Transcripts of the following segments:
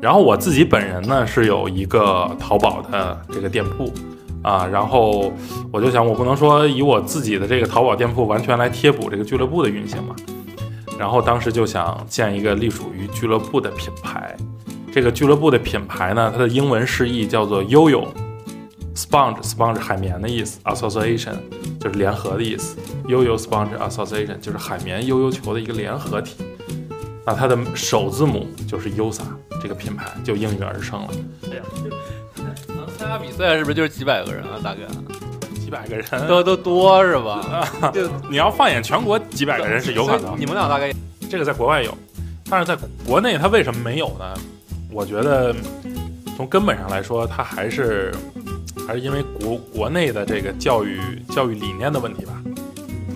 然后我自己本人呢是有一个淘宝的这个店铺啊，然后我就想，我不能说以我自己的这个淘宝店铺完全来贴补这个俱乐部的运行嘛。然后当时就想建一个隶属于俱乐部的品牌。这个俱乐部的品牌呢，它的英文释义叫做悠悠 Sponge Sponge 海绵的意思，Association 就是联合的意思，悠悠 Sponge Association 就是海绵悠悠球的一个联合体。那它的首字母就是 USA，这个品牌就应运而生了。哎呀，能 参加比赛是不是就是几百个人啊？大概几百个人都都多是吧？就你要放眼全国，几百个人是有可能。你们俩大概这个在国外有，但是在国内它为什么没有呢？我觉得从根本上来说，它还是还是因为国国内的这个教育教育理念的问题吧。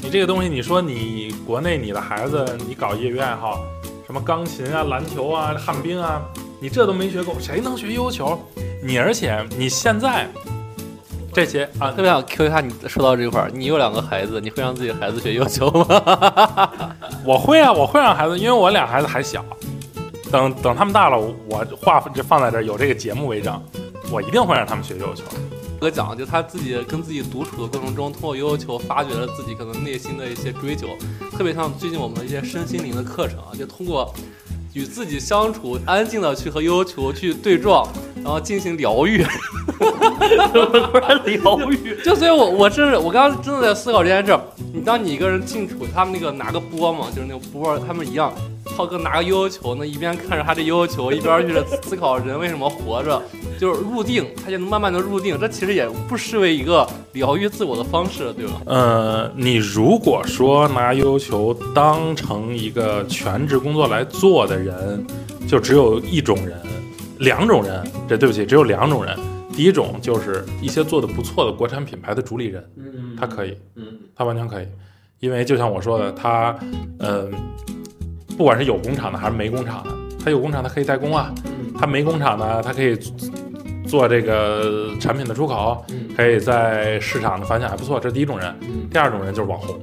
你这个东西，你说你国内你的孩子，你搞业余爱好，什么钢琴啊、篮球啊、旱冰啊，你这都没学够，谁能学悠悠球？你而且你现在这些啊，特别想 Q 一下你，说到这块儿，你有两个孩子，你会让自己孩子学悠悠球吗？我会啊，我会让孩子，因为我俩孩子还小。等等，他们大了，我话就放在这儿，有这个节目为证，我一定会让他们学悠悠球。哥讲，就他自己跟自己独处的过程中，通过悠悠球发掘了自己可能内心的一些追求，特别像最近我们的一些身心灵的课程啊，就通过与自己相处，安静的去和悠悠球去对撞，然后进行疗愈。突然疗愈，就所以，我我真是我刚刚真的在思考这件事。你当你一个人静处，他们那个拿个波嘛，就是那个波，他们一样。浩哥拿个悠悠球，呢一边看着他这悠悠球，一边去思考人为什么活着，就是入定，他就能慢慢的入定。这其实也不失为一个疗愈自我的方式，对吧？呃，你如果说拿悠悠球当成一个全职工作来做的人，就只有一种人，两种人。这对不起，只有两种人。第一种就是一些做的不错的国产品牌的主理人，嗯，他可以，嗯，他完全可以，因为就像我说的，他，嗯。不管是有工厂的还是没工厂的，他有工厂，他可以代工啊；他没工厂呢，他可以做这个产品的出口，可以在市场的反响还不错。这是第一种人。第二种人就是网红。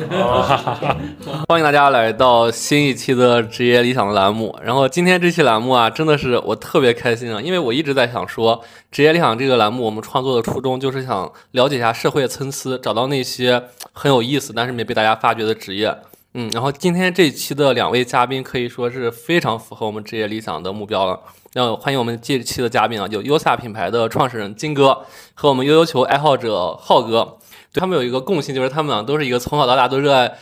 欢迎大家来到新一期的职业理想的栏目。然后今天这期栏目啊，真的是我特别开心啊，因为我一直在想说，职业理想这个栏目我们创作的初衷就是想了解一下社会的参差，找到那些很有意思但是没被大家发掘的职业。嗯，然后今天这一期的两位嘉宾可以说是非常符合我们职业理想的目标了。那欢迎我们这一期的嘉宾啊，就优萨品牌的创始人金哥和我们悠悠球爱好者浩哥。对他们有一个共性，就是他们俩都是一个从小到大都热爱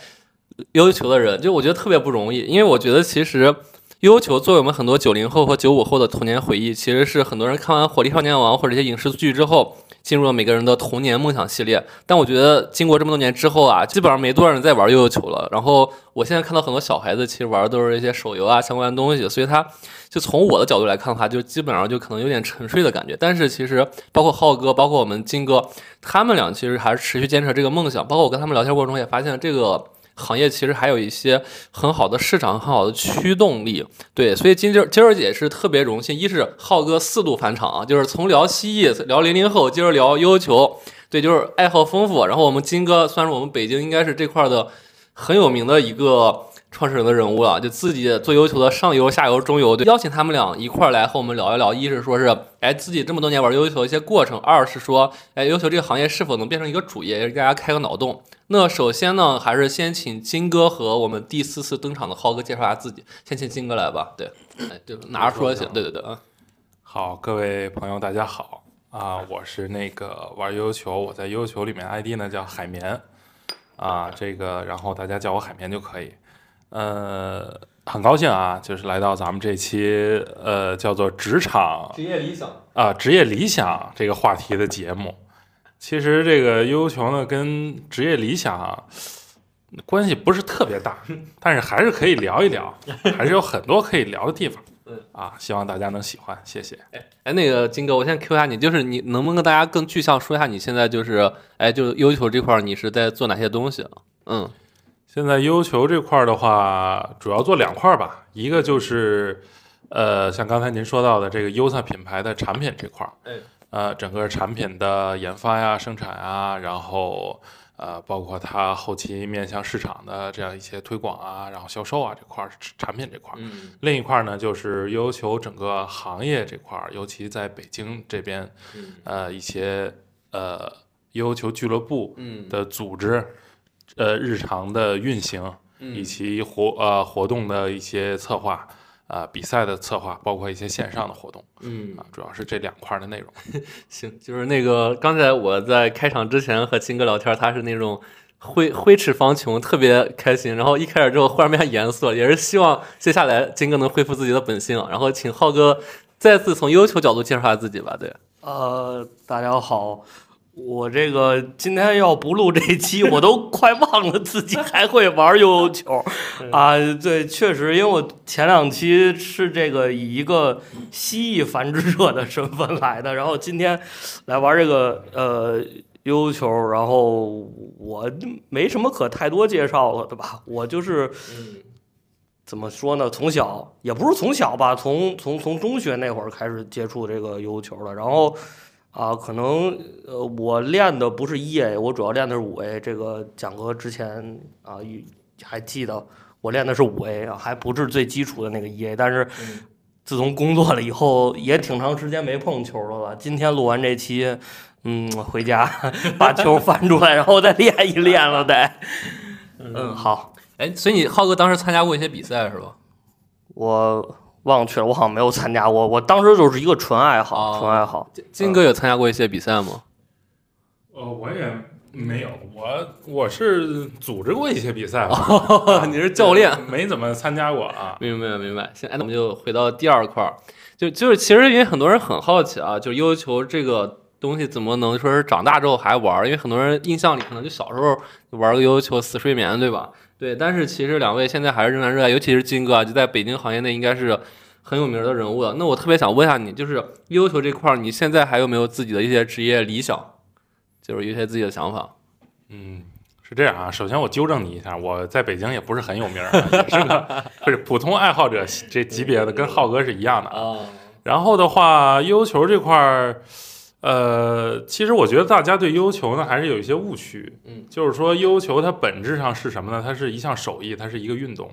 悠悠球的人。就我觉得特别不容易，因为我觉得其实悠悠球作为我们很多九零后和九五后的童年回忆，其实是很多人看完《火力少年王》或者一些影视剧之后。进入了每个人的童年梦想系列，但我觉得经过这么多年之后啊，基本上没多少人在玩悠悠球了。然后我现在看到很多小孩子其实玩的都是一些手游啊相关的东西，所以他就从我的角度来看的话，就基本上就可能有点沉睡的感觉。但是其实包括浩哥，包括我们金哥，他们俩其实还是持续坚持这个梦想。包括我跟他们聊天过程中也发现这个。行业其实还有一些很好的市场，很好的驱动力，对，所以今儿今儿姐是特别荣幸，一是浩哥四度返场啊，就是从聊蜥蜴聊零零后，接着聊悠悠球，对，就是爱好丰富。然后我们金哥算是我们北京应该是这块的很有名的一个。创始人的人物了，就自己做悠悠球的上游、下游、中游，对，邀请他们俩一块儿来和我们聊一聊。一是说是，哎，自己这么多年玩悠悠球一些过程；二是说，哎，悠悠球这个行业是否能变成一个主业，给大家开个脑洞。那首先呢，还是先请金哥和我们第四次登场的浩哥介绍一下自己。先请金哥来吧，对，哎，就拿着说就行。对对对，嗯，好，各位朋友，大家好啊，我是那个玩悠悠球，我在悠悠球里面 ID 呢叫海绵啊，这个然后大家叫我海绵就可以。呃，很高兴啊，就是来到咱们这期呃叫做职场职业理想啊职业理想这个话题的节目。其实这个悠悠球呢跟职业理想关系不是特别大，但是还是可以聊一聊，还是有很多可以聊的地方。嗯啊，希望大家能喜欢，谢谢。哎哎，那个金哥，我先 Q 一下你，就是你能不能跟大家更具象说一下你现在就是哎，就悠悠球这块你是在做哪些东西？嗯。现在悠悠球这块的话，主要做两块吧，一个就是，呃，像刚才您说到的这个优萨品牌的产品这块儿，呃，整个产品的研发呀、生产啊，然后呃，包括它后期面向市场的这样一些推广啊，然后销售啊这块儿产品这块儿。嗯。另一块儿呢，就是悠悠球整个行业这块儿，尤其在北京这边，嗯。呃，一些呃悠悠球俱乐部嗯。的组织，呃，日常的运行，以嗯及活呃活动的一些策划，啊、比赛的策划，包括一些线上的活动嗯啊，主要是这两块的内容。行，就是那个刚才我在开场之前和金哥聊天，他是那种挥挥斥方遒，特别开心。然后一开始之后忽然变严肃了，也是希望接下来金哥能恢复自己的本性。然后请浩哥再次从优秀角度介绍一下自己吧。对，呃，大家好，我这个今天要不录这期，我都快忘了自己还会玩悠悠球 啊。对，确实，因为我前两期是这个以一个蜥蜴繁殖者的身份来的，然后今天来玩这个呃悠悠球，然后我没什么可太多介绍了，对吧？我就是。嗯怎么说呢？从小也不是从小吧，从从从中学那会儿开始接触这个悠悠球的，然后啊，可能呃我练的不是一 A，我主要练的是五 A。这个蒋哥之前啊还记得我练的是五 A 啊，还不是最基础的那个一 A，但是嗯自从工作了以后，也挺长时间没碰球了吧。今天录完这期，嗯，回家把球翻出来，然后再练一练了得。嗯，好。哎，所以你浩哥当时参加过一些比赛是吧？我忘去了，我好像没有参加过。我当时就是一个纯爱好，哦纯爱好。金金哥有参加过一些比赛吗？呃，我也没有，我我是组织过一些比赛吧，哦你是教练，没怎么参加过啊。明白明白。行，哎，那我们就回到第二块儿，就就是其实因为很多人很好奇啊，就悠悠球这个东西怎么能说是长大之后还玩？因为很多人印象里可能就小时候玩个悠悠球死睡眠，对吧？对，但是其实两位现在还是仍然热爱，尤其是金哥啊，就在北京行业内应该是很有名的人物了。那我特别想问一下你，就是悠悠球这块儿，你现在还有没有自己的一些职业理想？就是有一些自己的想法。嗯，是这样啊。首先我纠正你一下，我在北京也不是很有名是个不是普通爱好者这级别的，跟浩哥是一样的啊。哦，然后的话，悠悠球这块儿，呃，其实我觉得大家对悠悠球呢还是有一些误区。嗯，就是说悠悠球它本质上是什么呢？它是一项手艺，它是一个运动。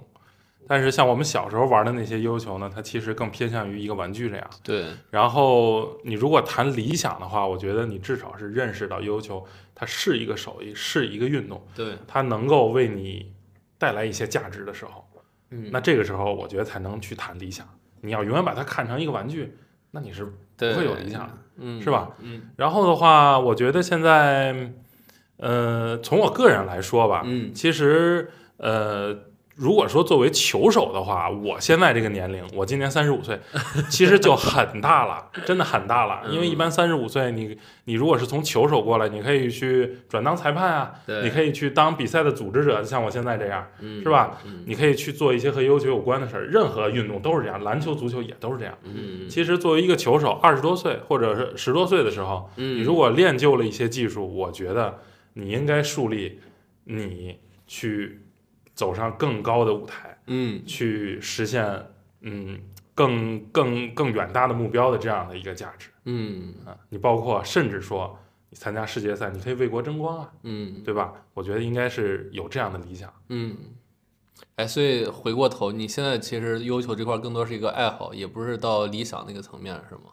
但是像我们小时候玩的那些悠悠球呢，它其实更偏向于一个玩具这样。对，然后你如果谈理想的话，我觉得你至少是认识到悠悠球它是一个手艺，是一个运动，对，它能够为你带来一些价值的时候，嗯，那这个时候我觉得才能去谈理想。你要永远把它看成一个玩具，那你是不会有理想的。嗯，是吧？嗯然后的话，我觉得现在，呃，从我个人来说吧，嗯其实呃，如果说作为球手的话，我现在这个年龄，我今年三十五岁，其实就很大了，真的很大了。因为一般三十五岁，你你如果是从球手过来，你可以去转当裁判啊，你可以去当比赛的组织者，像我现在这样，以是吧？嗯你可以去做一些和悠悠球有关的事儿。任何运动都是这样，篮球、足球也都是这样。嗯，其实作为一个球手，二十多岁或者是十多岁的时候，嗯，你如果练就了一些技术，我觉得你应该树立你去走上更高的舞台，嗯去实现嗯更更更远大的目标的这样的一个价值嗯啊。你包括甚至说你参加世界赛，你可以为国争光啊，嗯对吧？我觉得应该是有这样的理想。嗯，哎，所以回过头，你现在其实要求这块更多是一个爱好，也不是到理想那个层面，是吗？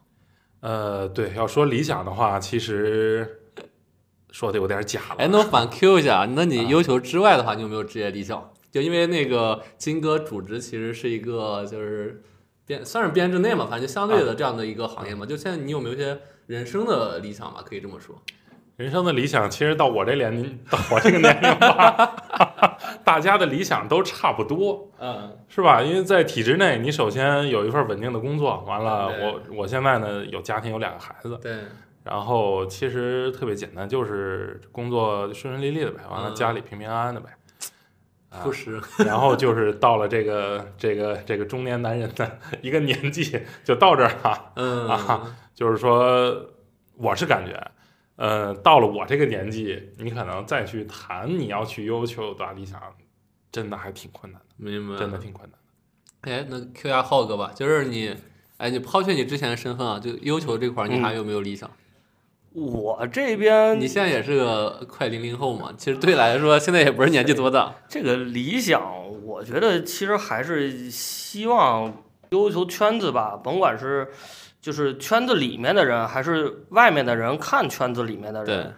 呃，对，要说理想的话，其实说的有点假了。哎，那我反 Q 一下，那啊你要求之外的话，你有没有职业理想？就因为那个金哥主职其实是一个就是编算是编制内嘛，反正就相对的这样的一个行业嘛。就现在你有没有一些人生的理想吧？可以这么说。人生的理想，其实到我这年龄，到我这个年龄吧，大家的理想都差不多，嗯是吧？因为在体制内，你首先有一份稳定的工作，完了，我我现在呢有家庭，有两个孩子，对，然后其实特别简单，就是工作顺顺利利的呗，完了嗯家里平平安安的呗，啊不，实。然后就是到了这个这个这个中年男人的一个年纪，就到这儿了。嗯啊就是说，我是感觉，呃，到了我这个年纪，你可能再去谈你要去优求的理想，真的还挺困难的，明白。真的挺困难的。哎，那 Q 一下浩哥吧，就是你，哎，你抛却你之前的身份啊，就优求这块儿，你还有没有理想？我这边你现在也是个快零零后嘛，其实对你来说，现在也不是年纪多大。这个理想，我觉得其实还是希望优球圈子吧，甭管是就是圈子里面的人，还是外面的人看圈子里面的对人，，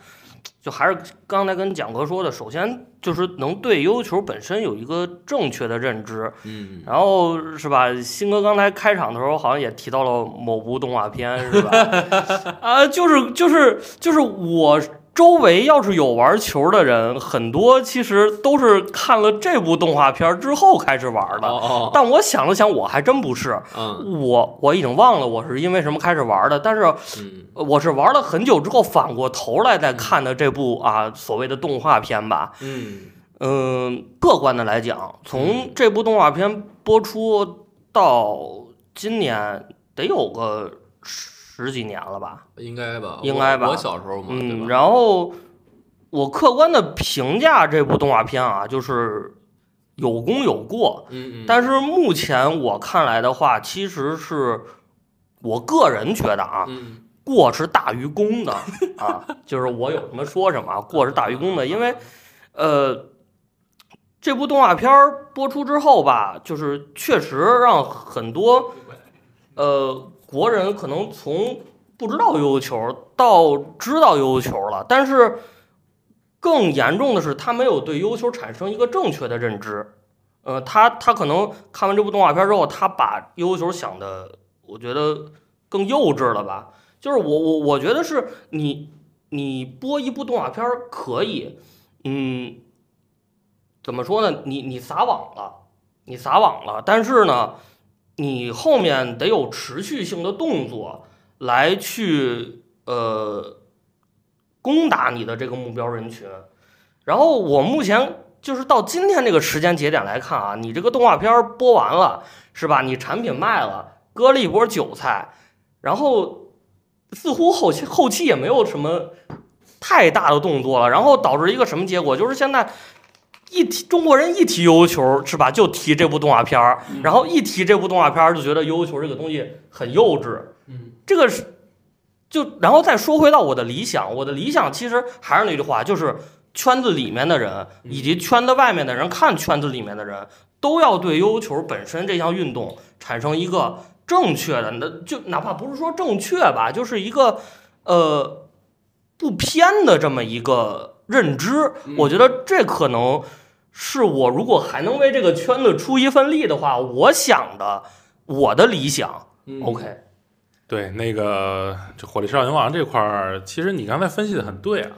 就还是刚才跟蒋哥说的，首先就是能对悠悠球本身有一个正确的认知，嗯，然后是吧？新哥刚才开场的时候好像也提到了某部动画片，是吧？啊，就是就是就是我周围要是有玩球的人，很多其实都是看了这部动画片之后开始玩的。哦哦，但我想了想，我还真不是，嗯。我我已经忘了我是因为什么开始玩的，但是嗯。我是玩了很久之后反过头来再看的这部啊所谓的动画片吧。嗯。嗯，客观的来讲，从这部动画片播出到今年得有个十几年了吧？应该吧，应该吧我我小时候嘛，嗯，然后我客观的评价这部动画片啊，就是有功有过，嗯嗯，但是目前我看来的话，其实是我个人觉得啊，嗯过是大于功的啊，就是我有什么说什么啊，过是大于功的，因为呃，这部动画片播出之后吧，就是确实让很多呃国人可能从不知道悠悠球到知道悠悠球了，但是更严重的是，他没有对悠悠球产生一个正确的认知。呃，他他可能看完这部动画片之后，他把悠悠球想的，我觉得更幼稚了吧？就是我我我觉得是你你播一部动画片可以，嗯，怎么说呢？你你撒网了，你撒网了，但是呢，你后面得有持续性的动作来去呃攻打你的这个目标人群。然后我目前就是到今天这个时间节点来看啊，你这个动画片播完了是吧？你产品卖了，割了一波韭菜，然后似乎后期后期也没有什么太大的动作了，然后导致一个什么结果？就是现在一提中国人一提悠悠球是吧，就提这部动画片儿，然后一提这部动画片儿就觉得悠悠球这个东西很幼稚，嗯。这个是就然后再说回到我的理想，我的理想其实还是那句话，就是圈子里面的人以及圈子外面的人看圈子里面的人都要对悠悠球本身这项运动产生一个正确的，那就哪怕不是说正确吧，就是一个呃不偏的这么一个认知。我觉得这可能是我如果还能为这个圈子出一份力的话，我想的我的理想。嗯 OK，对，那个这火力少年王这块儿，其实你刚才分析的很对啊，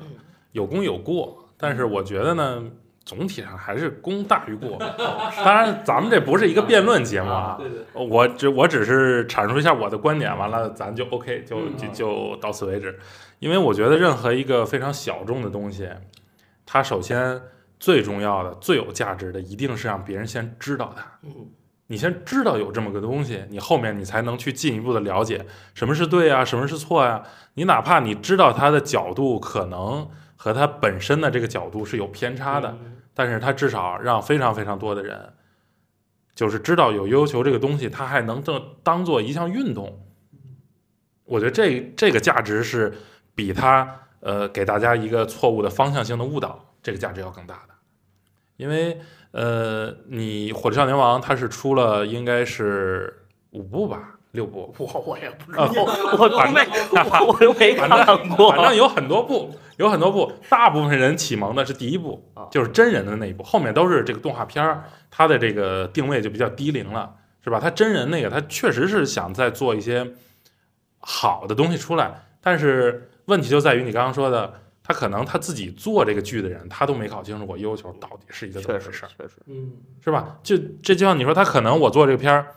有功有过，但是我觉得呢，总体上还是功大于过。当然，咱们这不是一个辩论节目啊，对对，我只我只是阐述一下我的观点，完了咱就 OK，就嗯就就到此为止。因为我觉得任何一个非常小众的东西，它首先最重要的、最有价值的，一定是让别人先知道它。嗯你先知道有这么个东西，你后面你才能去进一步的了解什么是对啊，什么是错呀、你哪怕你知道它的角度可能和它本身的这个角度是有偏差的，嗯但是它至少让非常非常多的人，就是知道有悠悠球这个东西，它还能当当做一项运动。我觉得这这个价值是比它呃给大家一个错误的方向性的误导，这个价值要更大的。因为呃，你《火力少年王》它是出了应该是五部吧，六部，我我也不知啊道，我都没我我看过。反正有很多部，有很多部，大部分人启蒙的是第一部啊，就是真人的那一部，后面都是这个动画片儿，它的这个定位就比较低龄了，是吧？它真人那个，它确实是想再做一些好的东西出来，但是问题就在于你刚刚说的，他可能他自己做这个剧的人，他都没搞清楚我悠悠球到底是一个怎么回事儿，确实，嗯是吧？就这就像你说，他可能我做这个片儿，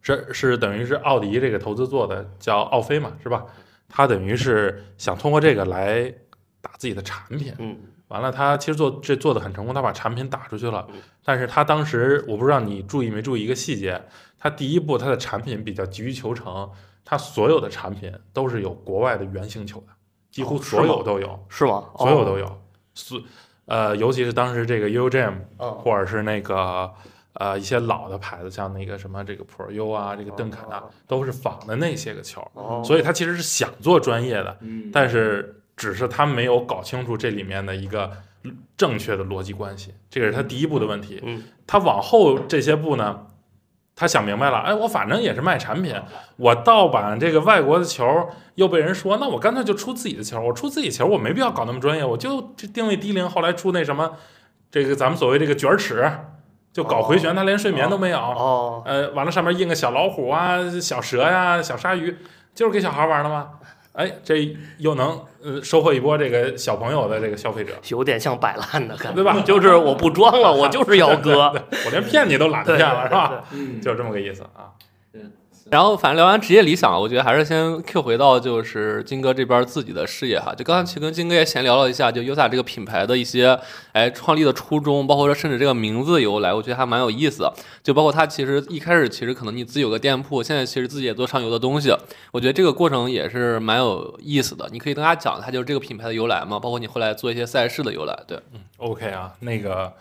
是是等于是奥迪这个投资做的，叫奥飞嘛，是吧？他等于是想通过这个来打自己的产品。嗯完了，他其实做这做的很成功，他把产品打出去了嗯。但是他当时我不知道你注意没注意一个细节，他第一步他的产品比较急于求成，他所有的产品都是有国外的原型球的，几乎所有都有，是吗？所有哦都有。所呃，尤其是当时这个 U Jam 嗯。或者是那个呃一些老的牌子，像那个什么这个 Pro U 啊，这个邓肯啊，都是仿的那些个球，哦，所以他其实是想做专业的，嗯。但是只是他没有搞清楚这里面的一个正确的逻辑关系，这个是他第一步的问题。嗯。他往后这些步呢，他想明白了，哎，我反正也是卖产品，我盗版这个外国的球又被人说，那我干脆就出自己的球，我出自己球，我没必要搞那么专业，我就这定位低龄，后来出那什么，这个咱们所谓这个卷尺，就搞回旋，他连睡眠都没有。哦，呃，完了上面印个小老虎啊、小蛇呀、小鲨鱼，就是给小孩玩的吗？哎，这又能呃收获一波这个小朋友的这个消费者，有点像摆烂的感觉，对吧？就是我不装了，我就是要割，我连骗你都懒得骗了，是吧？？嗯就这么个意思啊。然后，反正聊完职业理想，我觉得还是先 Q 回到就是金哥这边自己的事业哈。就刚才其实跟金哥也闲聊了一下，就 Usa 这个品牌的一些哎创立的初衷，包括说甚至这个名字的由来，我觉得还蛮有意思。就包括他其实一开始其实可能你自己有个店铺，现在其实自己也做上游的东西，我觉得这个过程也是蛮有意思的。你可以跟大家讲一下，就是这个品牌的由来嘛，包括你后来做一些赛事的由来。对，嗯 OK 啊，那个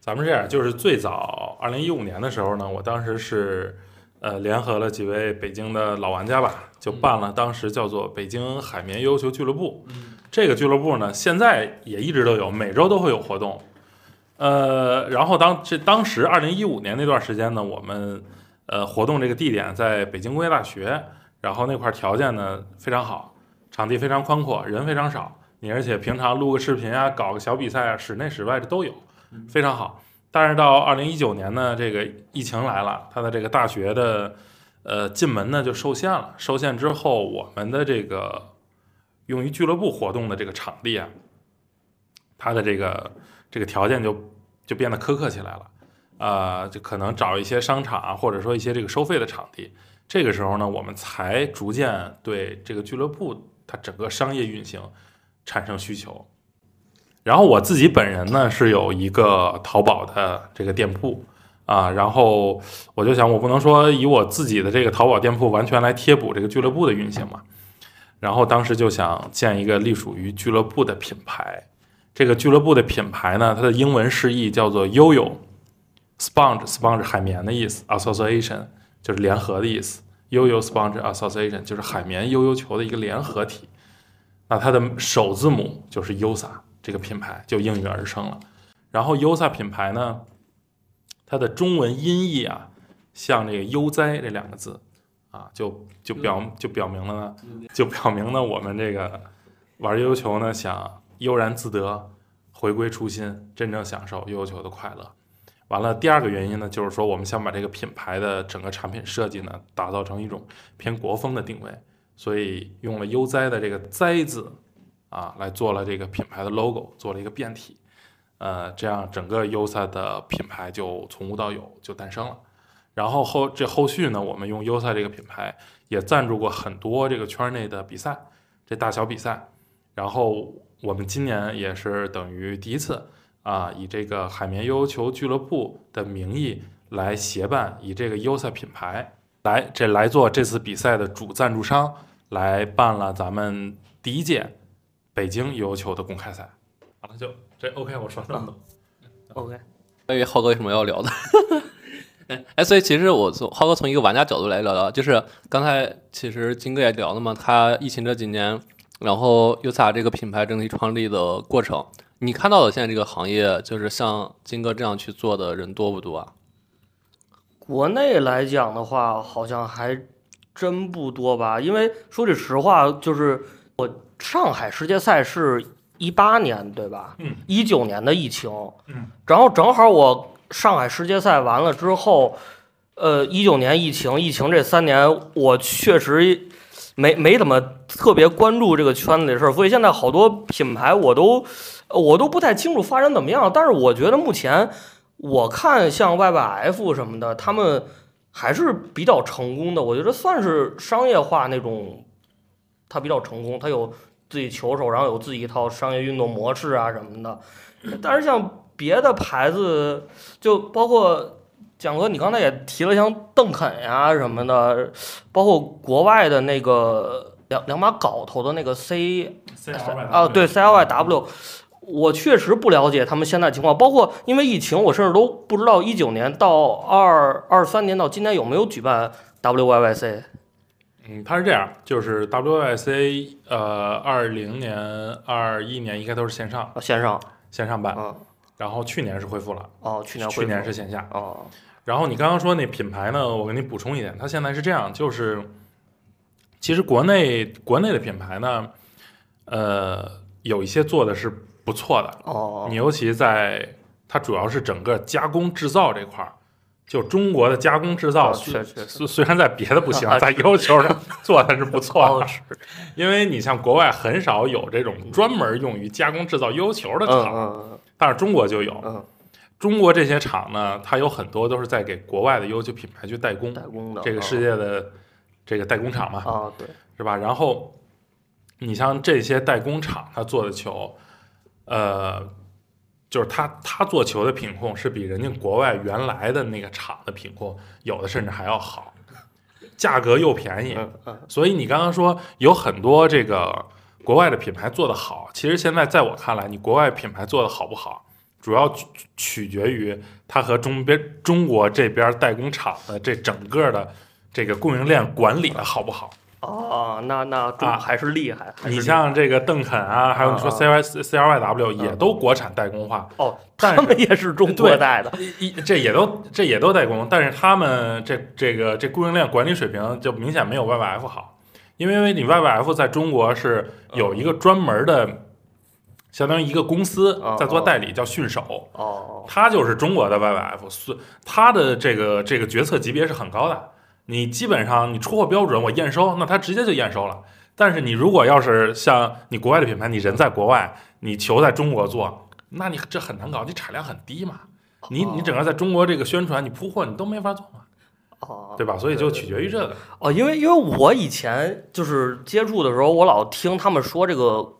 咱们这样，就是最早二零一五年的时候呢，我当时是呃联合了几位北京的老玩家吧，就办了当时叫做北京海绵悠悠球俱乐部。这个俱乐部呢，现在也一直都有，每周都会有活动。呃，然后当这当时二零一五年那段时间呢，我们呃活动这个地点在北京工业大学，然后那块儿条件呢非常好，场地非常宽阔，人非常少。你而且平常录个视频啊，搞个小比赛啊，室内室外的都有，非常好。但是到二零一九年呢，这个疫情来了，它的这个大学的呃进门呢就受限了。受限之后，我们的这个用于俱乐部活动的这个场地啊，它的这个这个条件就就变得苛刻起来了。呃，就可能找一些商场啊，或者说一些这个收费的场地。这个时候呢，我们才逐渐对这个俱乐部它整个商业运行产生需求。然后我自己本人呢是有一个淘宝的这个店铺啊，然后我就想，我不能说以我自己的这个淘宝店铺完全来贴补这个俱乐部的运行嘛。然后当时就想建一个隶属于俱乐部的品牌。这个俱乐部的品牌呢，它的英文释义叫做悠悠 Sponge Sponge 海绵的意思，Association 就是联合的意思。悠悠 Sponge Association 就是海绵悠悠球的一个联合体。那它的首字母就是 Usa 这个品牌就应运而生了。然后优萨品牌呢，它的中文音译啊，像这个悠哉这两个字啊，就就表就表明了呢，就表明了我们这个玩悠悠球呢，想悠然自得，回归初心，真正享受悠悠球的快乐。完了，第二个原因呢，就是说我们想把这个品牌的整个产品设计呢，打造成一种偏国风的定位，所以用了悠哉的这个“哉”字啊，来做了这个品牌的 logo，做了一个变体。呃，这样整个 Usa 的品牌就从无到有就诞生了。然后后这后续呢，我们用 Usa 这个品牌也赞助过很多这个圈内的比赛，这大小比赛。然后我们今年也是等于第一次啊，以这个海绵悠悠球俱乐部的名义来协办，以这个 Usa 品牌来这来做这次比赛的主赞助商，来办了咱们第一届北京悠悠球的公开赛。好了，就这 OK，我说这么多。OK，关于浩哥有什么要聊的？哎哎，所以其实我从浩哥从一个玩家角度来聊聊，就是刚才其实金哥也聊了嘛，他疫情这几年，然后 Usa 这个品牌整体创立的过程，你看到的现在这个行业，就是像金哥这样去做的人多不多啊？国内来讲的话，好像还真不多吧。因为说句实话，就是我上海世界赛是一八年对吧？嗯。一九年的疫情。嗯。然后正好我上海世界赛完了之后，呃，一九年疫情，疫情这三年我确实没没怎么特别关注这个圈子里的事儿，所以现在好多品牌我都我都不太清楚发展怎么样。但是我觉得目前。我看像 YYF 什么的，他们还是比较成功的。我觉得算是商业化那种，它比较成功，他有自己球手，然后有自己一套商业运动模式啊什么的。但是像别的牌子，就包括蒋哥，你刚才也提了像邓肯呀什么的，包括国外的那个两两把镐头的那个 C 啊，对 CLYW。我确实不了解他们现在情况，包括因为疫情，我甚至都不知道一九年到二二三年到今年有没有举办 WYYC。嗯，它是这样，就是 WYC，呃，二零年、二一年应该都是线上啊，线上，线上办，嗯，然后去年是恢复了，哦，去年去年是线下。哦，然后你刚刚说那品牌呢，我给你补充一点，它现在是这样，就是其实国内国内的品牌呢，呃，有一些做的是不错的，哦。你，尤其在它主要是整个加工制造这块儿，就中国的加工制造，哦虽虽 虽然在别的不行啊，在要求上做的是不错。的，因为你像国外很少有这种专门用于加工制造悠球的嗯厂，嗯。但是中国就有。嗯。中国这些厂呢，它有很多都是在给国外的优秀品牌去代工嗯，，代工的这个世界的这个代工厂嘛，啊，对，是吧？然后你像这些代工厂，它做的球，呃，就是他他做球的品控是比人家国外原来的那个厂的品控有的甚至还要好，价格又便宜。所以你刚刚说有很多这个国外的品牌做得好，其实现在在我看来，你国外品牌做得好不好，主要取取决于它和中边中国这边代工厂的这整个的这个供应链管理的好不好。哦，那那中啊还是厉害，你像这个邓肯啊，还有你说啊 C Y C R Y W 也嗯都国产代工化，哦，但他们也是中国代的，一这也都这也都代工，但是他们这这个这供应链管理水平就明显没有 Y Y F 好，因为你 Y Y F 在中国是有一个专门的，相当于一个公司哦在做代理，叫迅手，哦，它就是中国的 Y Y F，是他的这个这个决策级别是很高的。你基本上你出货标准我验收，那他直接就验收了。但是你如果要是像你国外的品牌，你人在国外，你球在中国做，那你这很难搞，你产量很低嘛。你你整个在中国这个宣传，你铺货你都没法做嘛，哦，对吧？所以就取决于这个。哦，因为因为我以前就是接触的时候，我老听他们说这个，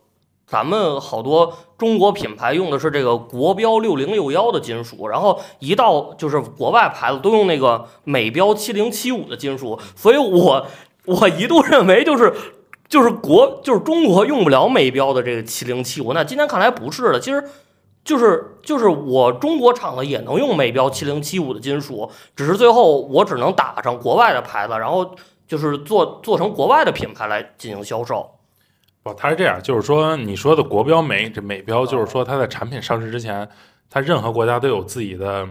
咱们好多中国品牌用的是这个国标六零六幺的金属，然后一到就是国外牌子都用那个美标七零七五的金属，所以我 我一度认为就是。就是国就是中国用不了美标的这个七零七五，那今天看来不是的，其实就是就是我中国厂子也能用美标七零七五的金属，只是最后我只能打上国外的牌子，然后就是做做成国外的品牌来进行销售。不，它是这样，就是说你说的国标美，这美标就是说它在产品上市之前，它任何国家都有自己的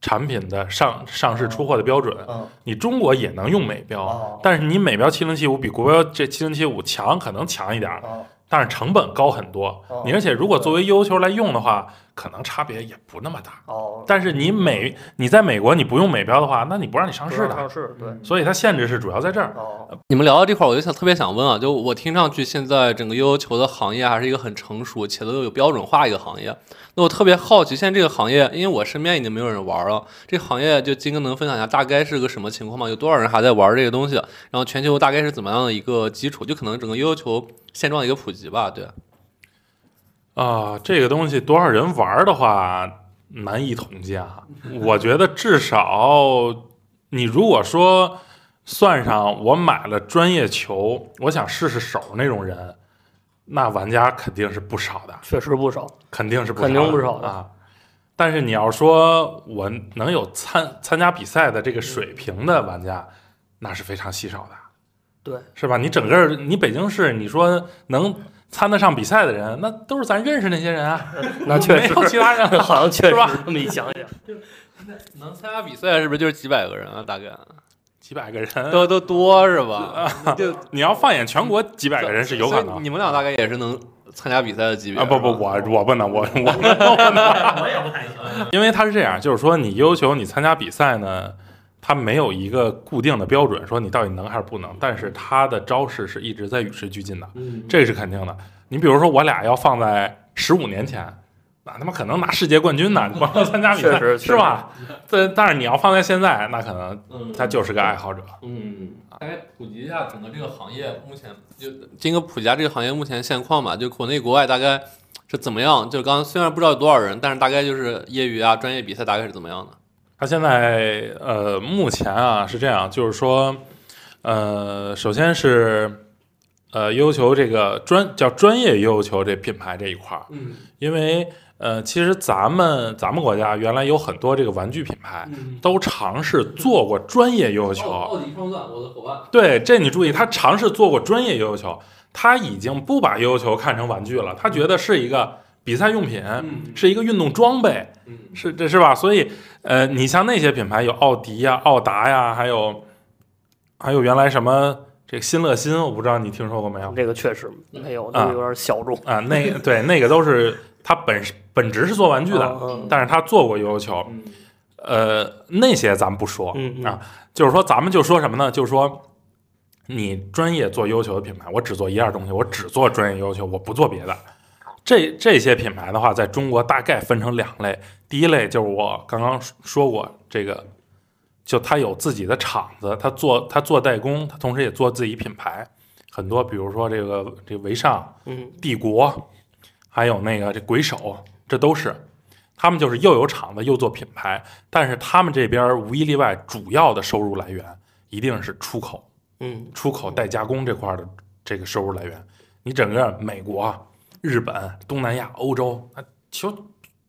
产品的上上市出货的标准。嗯，你中国也能用美标，哦但是你美标七零七五比国标这七零七五强，可能强一点但是成本高很多。哦你而且如果作为优球来用的话，可能差别也不那么大。哦，但是你美你在美国你不用美标的话，那你不让你上市的上的，市对。所以它限制是主要在这儿。哦，你们聊到这块儿，我就想特别想问啊，就我听上去现在整个悠悠球的行业还是一个很成熟且都有标准化一个行业。那我特别好奇，现在这个行业，因为我身边已经没有人玩了，这个行业就金哥能分享一下大概是个什么情况吗？有多少人还在玩这个东西？然后全球大概是怎么样的一个基础？就可能整个悠悠球现状的一个普及吧，对。啊，这个东西多少人玩的话难以统计啊。我觉得至少你如果说算上我买了专业球，我想试试手那种人，那玩家肯定是不少的，确实不少。肯定是不肯定不少的啊。但是你要说我能有参参加比赛的这个水平的玩家，那是非常稀少的，对，是吧？你整个你北京市，你说能参得上比赛的人，那都是咱认识那些人啊，那确实没有其他人啊。好像确是吧实这么一想想，能参加比赛是不是就是几百个人啊？大概几百个人，都都多是吧？就你要放眼全国，几百个人是有可能你们俩大概也是能参加比赛的级别啊！不不，我我不能，我我我也不太行。因为他是这样，就是说你要求你参加比赛呢，他没有一个固定的标准，说你到底能还是不能，但是他的招式是一直在与时俱进的，嗯，这是肯定的。你比如说我俩要放在十五年前。那他妈可能拿世界冠军呢，你光要参加比赛确实是吧？但但是你要放在现在，那可能嗯他就是个爱好者。嗯，大概普及一下整个这个行业目前就金哥普及一下这个行业目前现况吧，就国内国外大概是怎么样？就刚刚虽然不知道有多少人，但是大概就是业余啊、专业比赛大概是怎么样的？他现在呃，目前啊是这样，就是说，呃，首先是呃悠悠球这个专叫专业悠悠球这品牌这一块儿，嗯。因为呃，其实咱们咱们国家原来有很多这个玩具品牌嗯，都尝试做过专业悠悠球，奥迪双钻，我的伙伴，对，这你注意，他尝试做过专业悠悠球，他已经不把悠悠球看成玩具了，他觉得是一个比赛用品，嗯是一个运动装备，嗯是这是吧？所以，呃，你像那些品牌，有奥迪呀、奥达呀，还有还有原来什么这个新乐新，我不知道你听说过没有这个确实没有，那个有点小众。啊？那个对，那个都是他本本职是做玩具的，但是他做过悠悠球，嗯呃，那些咱们不说，啊就是说咱们就说什么呢？就是说。你专业做优球的品牌，我只做一样东西，我只做专业优球，我不做别的。这这些品牌的话，在中国大概分成两类。第一类就是我刚刚说过，这个就他有自己的厂子，他做他做代工，他同时也做自己品牌。很多，比如说这个这个维尚、嗯帝国，还有那个这鬼手，这都是他们就是又有厂子又做品牌，但是他们这边无一例外，主要的收入来源一定是出口。嗯出口代加工这块的这个收入来源，你整个美国、日本、东南亚、欧洲，啊球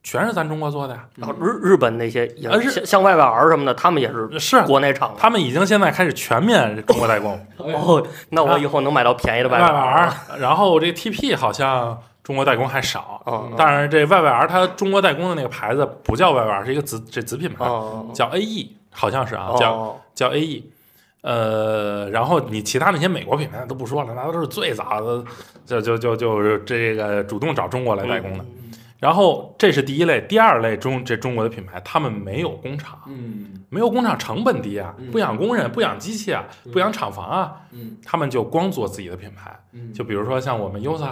全是咱中国做的呀。然后日日本那些像像 YYR 什么的，他们也是是。国内厂。的。他们已经现在开始全面中国代工，哦，那我以后能买到便宜的外 YYR 玩然后这 TP 好像中国代工还少，嗯，但是这 YYR 它中国代工的那个牌子不叫 YYR，是一个子这子品牌，哦叫 AE，好像是啊，叫哦。叫 AE。呃，然后你其他那些美国品牌都不说了，那都是最早的，就就就就是这个主动找中国来代工的。然后这是第一类，第二类中这中国的品牌，他们没有工厂，嗯。没有工厂成本低啊嗯，不养工人，不养机器啊，嗯。不养厂房啊，嗯。他们就光做自己的品牌。嗯，就比如说像我们 USA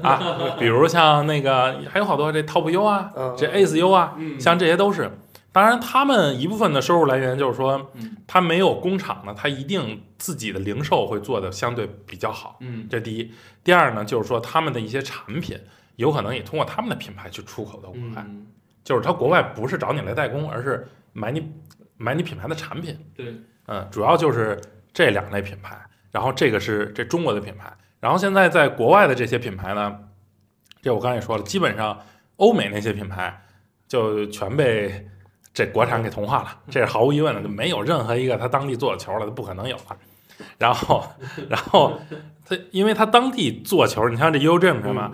啊，比如像那个还有好多这 Top U 啊，嗯。这 Ace U 啊，嗯。像这些都是。当然，他们一部分的收入来源就是说嗯，他没有工厂呢，他一定自己的零售会做的相对比较好。嗯这第一。第二呢，就是说他们的一些产品有可能也通过他们的品牌去出口到国外，嗯就是他国外不是找你来代工，而是买你买你品牌的产品。对，嗯，主要就是这两类品牌，然后这个是这中国的品牌，然后现在在国外的这些品牌呢，这我刚才也说了，基本上欧美那些品牌就全被这国产给同化了，这是毫无疑问的，就没有任何一个他当地做的球了，他不可能有了。然后，然后他因为他当地做球，你像这 U Dream 什么，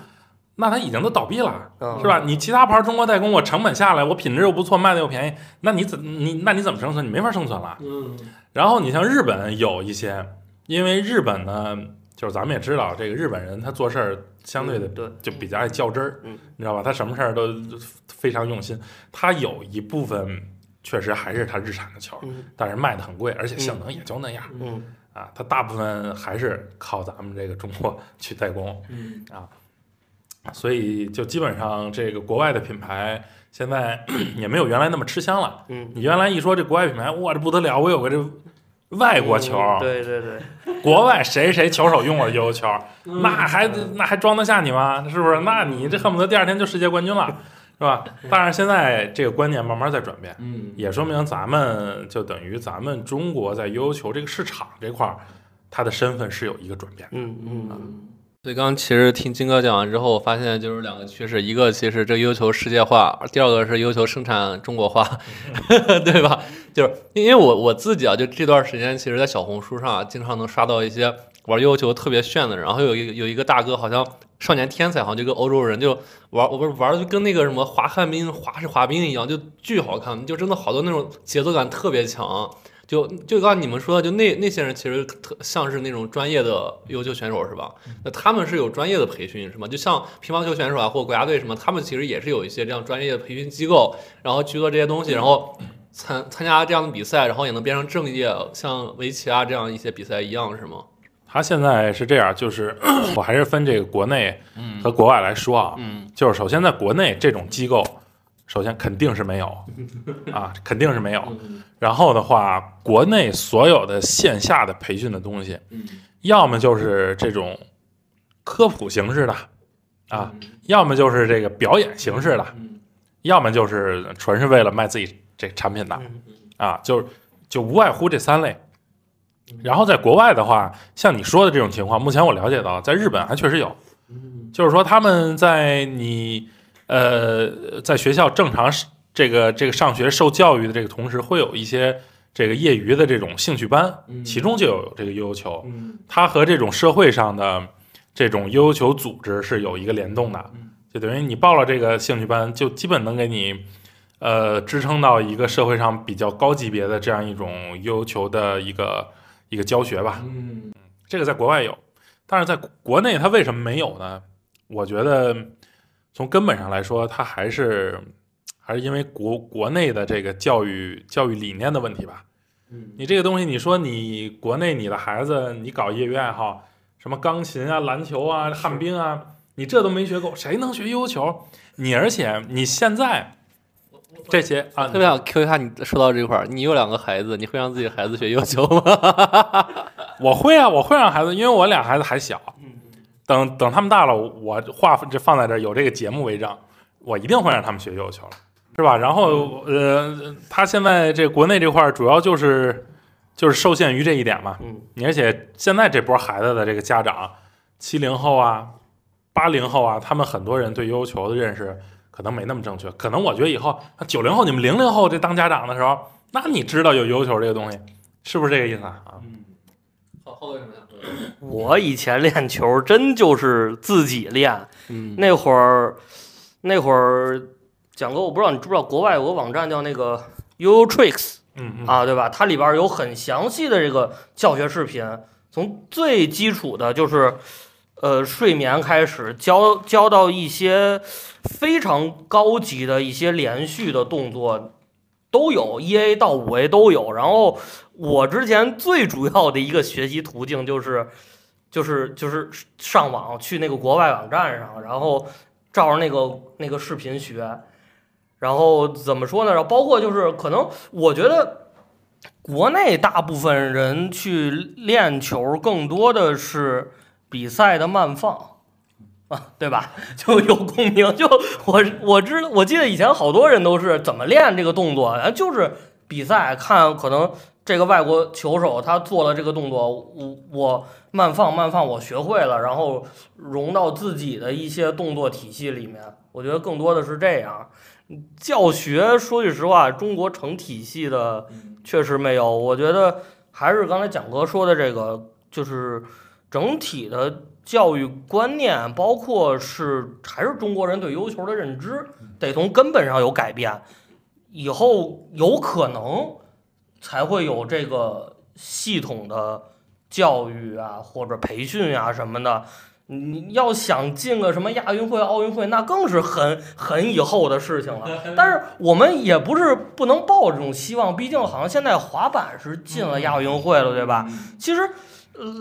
那他已经都倒闭了。嗯是吧？你其他牌中国代工，我成本下来，我品质又不错，卖的又便宜，那你怎你那你怎么生存？你没法生存了。嗯然后你像日本有一些，因为日本呢，就是咱们也知道，这个日本人他做事儿相对的就比较爱较真儿，嗯你知道吧？他什么事儿都非常用心。它有一部分确实还是它日产的球，嗯但是卖的很贵，而且性能也就那样、嗯啊。它大部分还是靠咱们这个中国去代工。嗯啊所以就基本上这个国外的品牌现在也没有原来那么吃香了。嗯，你原来一说这国外品牌，哇，这不得了！我有个这外国球，嗯对对对，国外谁谁球手用我的悠悠球，嗯那还那还装得下你吗？是不是？那你这恨不得第二天就世界冠军了，是吧？但是现在这个观念慢慢在转变，嗯也说明咱们就等于咱们中国在悠悠球这个市场这块儿，它的身份是有一个转变的。嗯嗯嗯。所以刚刚其实听金哥讲完之后，我发现就是两个趋势，一个其实这悠悠球世界化，第二个是悠悠球生产中国化，对吧？就是因为我我自己啊，就这段时间，其实在小红书上啊，经常能刷到一些玩悠悠球特别炫的人，然后有一个有一个大哥好像少年天才，好像就跟欧洲人就玩，我不是玩的就跟那个什么滑旱冰、滑式滑冰一样，就巨好看，就真的好多那种节奏感特别强。就就刚你们说的，就那那些人其实特像是那种专业的优秀选手是吧？那他们是有专业的培训是吗？就像乒乓球选手啊，或国家队什么，他们其实也是有一些这样专业的培训机构，然后去做这些东西，然后参参加这样的比赛，然后也能变成正业，像围棋啊这样一些比赛一样是吗？它现在是这样，就是 我还是分这个国内和国外来说啊，嗯。就是首先在国内这种机构，首先肯定是没有 啊，肯定是没有。嗯。然后的话，国内所有的线下的培训的东西，嗯。要么就是这种科普形式的啊，要么就是这个表演形式的，嗯。要么就是纯是为了卖自己这产品的嗯。啊，就是就无外乎这三类。然后在国外的话，像你说的这种情况，目前我了解到，在日本还确实有，就是说他们在你呃在学校正常这个这个上学受教育的这个同时，会有一些这个业余的这种兴趣班，其中就有这个悠悠球，它和这种社会上的这种悠悠球组织是有一个联动的，就等于你报了这个兴趣班，就基本能给你。呃，支撑到一个社会上比较高级别的这样一种悠悠球的一个一个教学吧。嗯，这个在国外有，但是在国内它为什么没有呢？我觉得从根本上来说，它还是还是因为国国内的这个教育教育理念的问题吧。嗯，你这个东西，你说你国内你的孩子，你搞业余爱好，什么钢琴啊、篮球啊、旱冰啊，你这都没学够，谁能学悠悠球？你而且你现在。这些啊，特别想 Q 一下你说到这块儿，你有两个孩子，你会让自己孩子学悠悠球吗？我会啊，我会让孩子，因为我俩孩子还小，等等他们大了，我话这放在这儿有这个节目为证，我一定会让他们学悠悠球，是吧？然后呃，他现在这国内这块儿主要就是就是受限于这一点嘛，嗯，而且现在这波孩子的这个家长，七零后啊，八零后啊，他们很多人对悠悠球的认识。可能没那么正确，可能我觉得以后九零后你们零零后这当家长的时候，那你知道有悠悠球这个东西，是不是这个意思啊？嗯，好，后头什么呀？我以前练球真就是自己练，嗯，那会儿那会儿蒋哥，我不知道你知不知道，国外有个网站叫那个 U Tricks，嗯啊，对吧？它里边有很详细的这个教学视频，从最基础的就是。呃，睡眠开始教教到一些非常高级的一些连续的动作，都有一 A 到五 A 都有。然后我之前最主要的一个学习途径就是，就是就是上网去那个国外网站上，然后照着那个那个视频学。然后怎么说呢？然后包括就是可能我觉得国内大部分人去练球，更多的是。比赛的慢放啊，对吧？就有共鸣。就我我知道，我记得以前好多人都是怎么练这个动作，就是比赛看，可能这个外国球手他做了这个动作，我我慢放慢放，我学会了，然后融到自己的一些动作体系里面。我觉得更多的是这样。教学说句实话，中国成体系的确实没有。我觉得还是刚才蒋哥说的这个，就是。整体的教育观念，包括是还是中国人对悠悠球的认知，得从根本上有改变，以后有可能才会有这个系统的教育啊，或者培训啊什么的。你要想进个什么亚运会、奥运会，那更是很很以后的事情了。但是我们也不是不能抱这种希望，毕竟好像现在滑板是进了亚运会了，对吧？其实。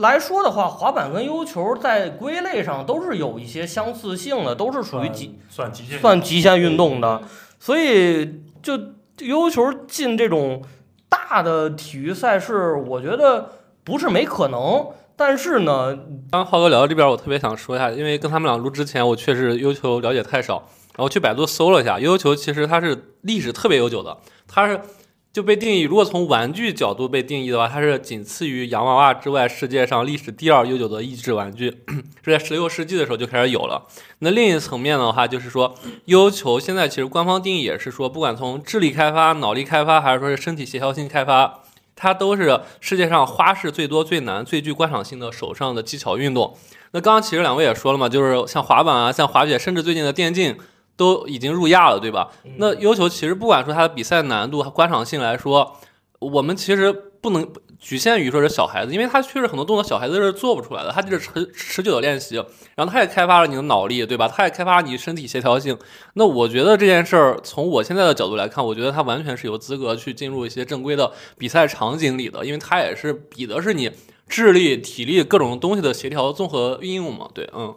来说的话，滑板跟悠悠球在归类上都是有一些相似性的，都是属于极算极限算极限运动的，所以就悠悠球进这种大的体育赛事，我觉得不是没可能。但是呢，刚浩哥聊到这边，我特别想说一下，因为跟他们俩录之前，我确实悠悠球了解太少，然后去百度搜了一下，悠悠球其实它是历史特别悠久的，它是。就被定义，如果从玩具角度被定义的话，它是仅次于洋娃娃之外，世界上历史第二悠久的益智玩具，是在十六世纪的时候就开始有了。那另一层面的话，就是说悠悠球现在其实官方定义也是说，不管从智力开发、脑力开发，还是说是身体协调性开发，它都是世界上花式最多、最难、最具观赏性的手上的技巧运动。那刚刚其实两位也说了嘛，就是像滑板啊、像滑雪，甚至最近的电竞。都已经入亚了，对吧？那要求其实不管说它的比赛难度、观赏性来说，我们其实不能局限于说是小孩子，因为他确实很多动作小孩子是做不出来的，他就是持持久的练习，然后他也开发了你的脑力，对吧？他也开发你身体协调性。那我觉得这件事儿从我现在的角度来看，我觉得他完全是有资格去进入一些正规的比赛场景里的，因为他也是比的是你智力、体力各种东西的协调综合运用嘛。对，嗯，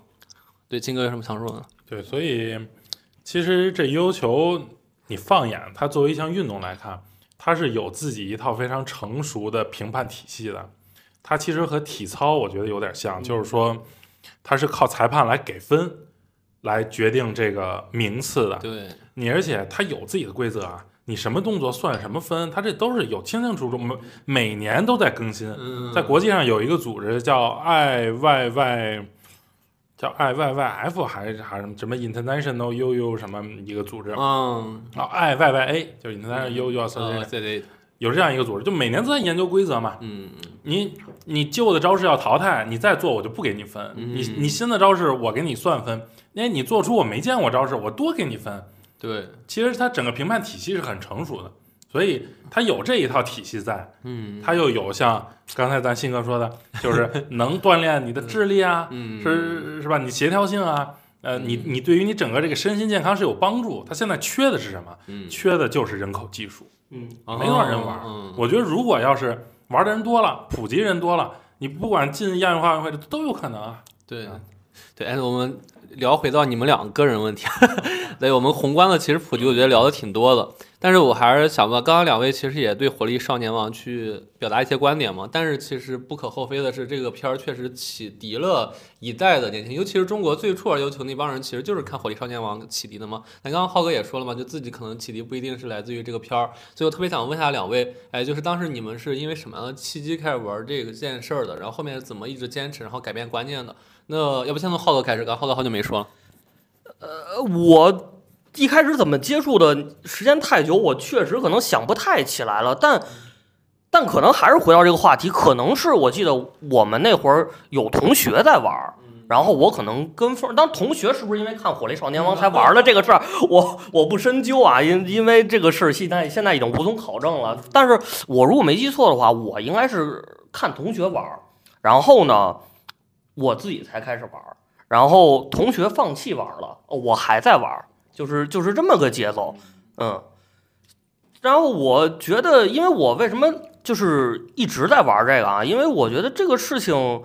对，金哥有什么想说的？对，所以。其实这悠悠球，你放眼它作为一项运动来看，它是有自己一套非常成熟的评判体系的。它其实和体操我觉得有点像，就是说它是靠裁判来给分，来决定这个名次的。对你，而且它有自己的规则啊。你什么动作算什么分，它这都是有清清楚楚，每每年都在更新。嗯，在国际上有一个组织叫 IYY，叫 IYYF 还是还是什么 International UU 什么一个组织嗯，啊，IYYA 就是 International 啊 Association，对对，有这样一个组织，就每年都在研究规则嘛。嗯你你旧的招式要淘汰，你再做我就不给你分。嗯你你新的招式我给你算分，因为你做出我没见过招式，我多给你分。对，其实它整个评判体系是很成熟的，所以它有这一套体系在，嗯，它又有像刚才咱新哥说的，就是能锻炼你的智力啊，嗯是是吧？你协调性啊，呃，你嗯你对于你整个这个身心健康是有帮助。它现在缺的是什么？嗯，缺的就是人口技术。嗯，没多少人玩嗯，我觉得如果要是玩的人多了，普及人多了，你不管进亚运会、奥运会都有可能啊。对，对，哎，我们聊回到你们两个个人问题，对，我们宏观的其实普及，我觉得聊的挺多的，但是我还是想问，刚刚两位其实也对《火力少年王》去表达一些观点嘛，但是其实不可厚非的是，这个片儿确实启迪了一代的年轻，尤其是中国最初玩游球那帮人，其实就是看《火力少年王》启迪的嘛。那刚刚浩哥也说了嘛，就自己可能启迪不一定是来自于这个片儿，所以我特别想问下两位，哎，就是当时你们是因为什么样的契机开始玩这个件事儿的？然后后面怎么一直坚持，然后改变观念的？那要不先从浩哥开始，刚浩哥好久没说了。呃，我一开始怎么接触的时间太久，我确实可能想不太起来了，但但可能还是回到这个话题，可能是我记得我们那会儿有同学在玩儿。然后我可能跟风，当同学是不是因为看《火力少年王》才玩了这个事儿，我我不深究啊，因因为这个事现在现在已经无从考证了。但是我如果没记错的话，我应该是看同学玩儿，然后呢，我自己才开始玩儿，然后同学放弃玩儿了，哦我还在玩儿，就是就是这么个节奏，嗯。然后我觉得，因为我为什么就是一直在玩这个啊？因为我觉得这个事情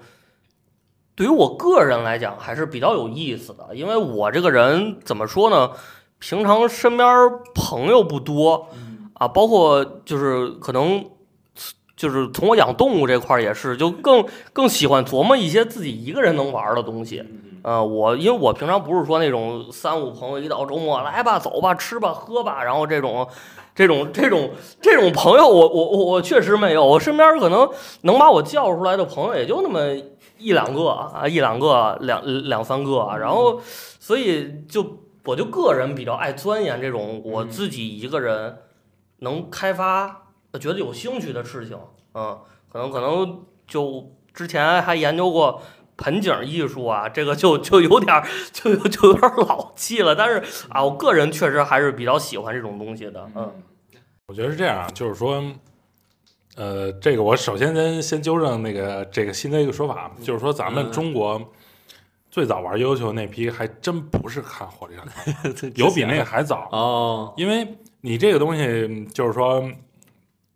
对于我个人来讲还是比较有意思的。因为我这个人怎么说呢？平常身边朋友不多啊，包括就是可能就是从我养动物这块儿也是，就更更喜欢琢磨一些自己一个人能玩的东西。呃，我因为我平常不是说那种三五朋友一到周末来吧走吧吃吧喝吧，然后这种这种这种这种朋友我，我我我确实没有，我身边可能能把我叫出来的朋友也就那么一两个啊，一两个两两三个啊，然后所以就我就个人比较爱钻研这种我自己一个人能开发觉得有兴趣的事情，嗯，可能可能就之前还研究过。盆景艺术啊，这个就就有点儿就有就有点儿老气了，但是啊，我个人确实还是比较喜欢这种东西的，嗯我觉得是这样，就是说，呃，这个我首先先先纠正那个这个新的一个说法，就是说咱们嗯中国最早玩悠悠球那批还真不是看火力少年王，有比那个还早，哦，因为你这个东西就是说。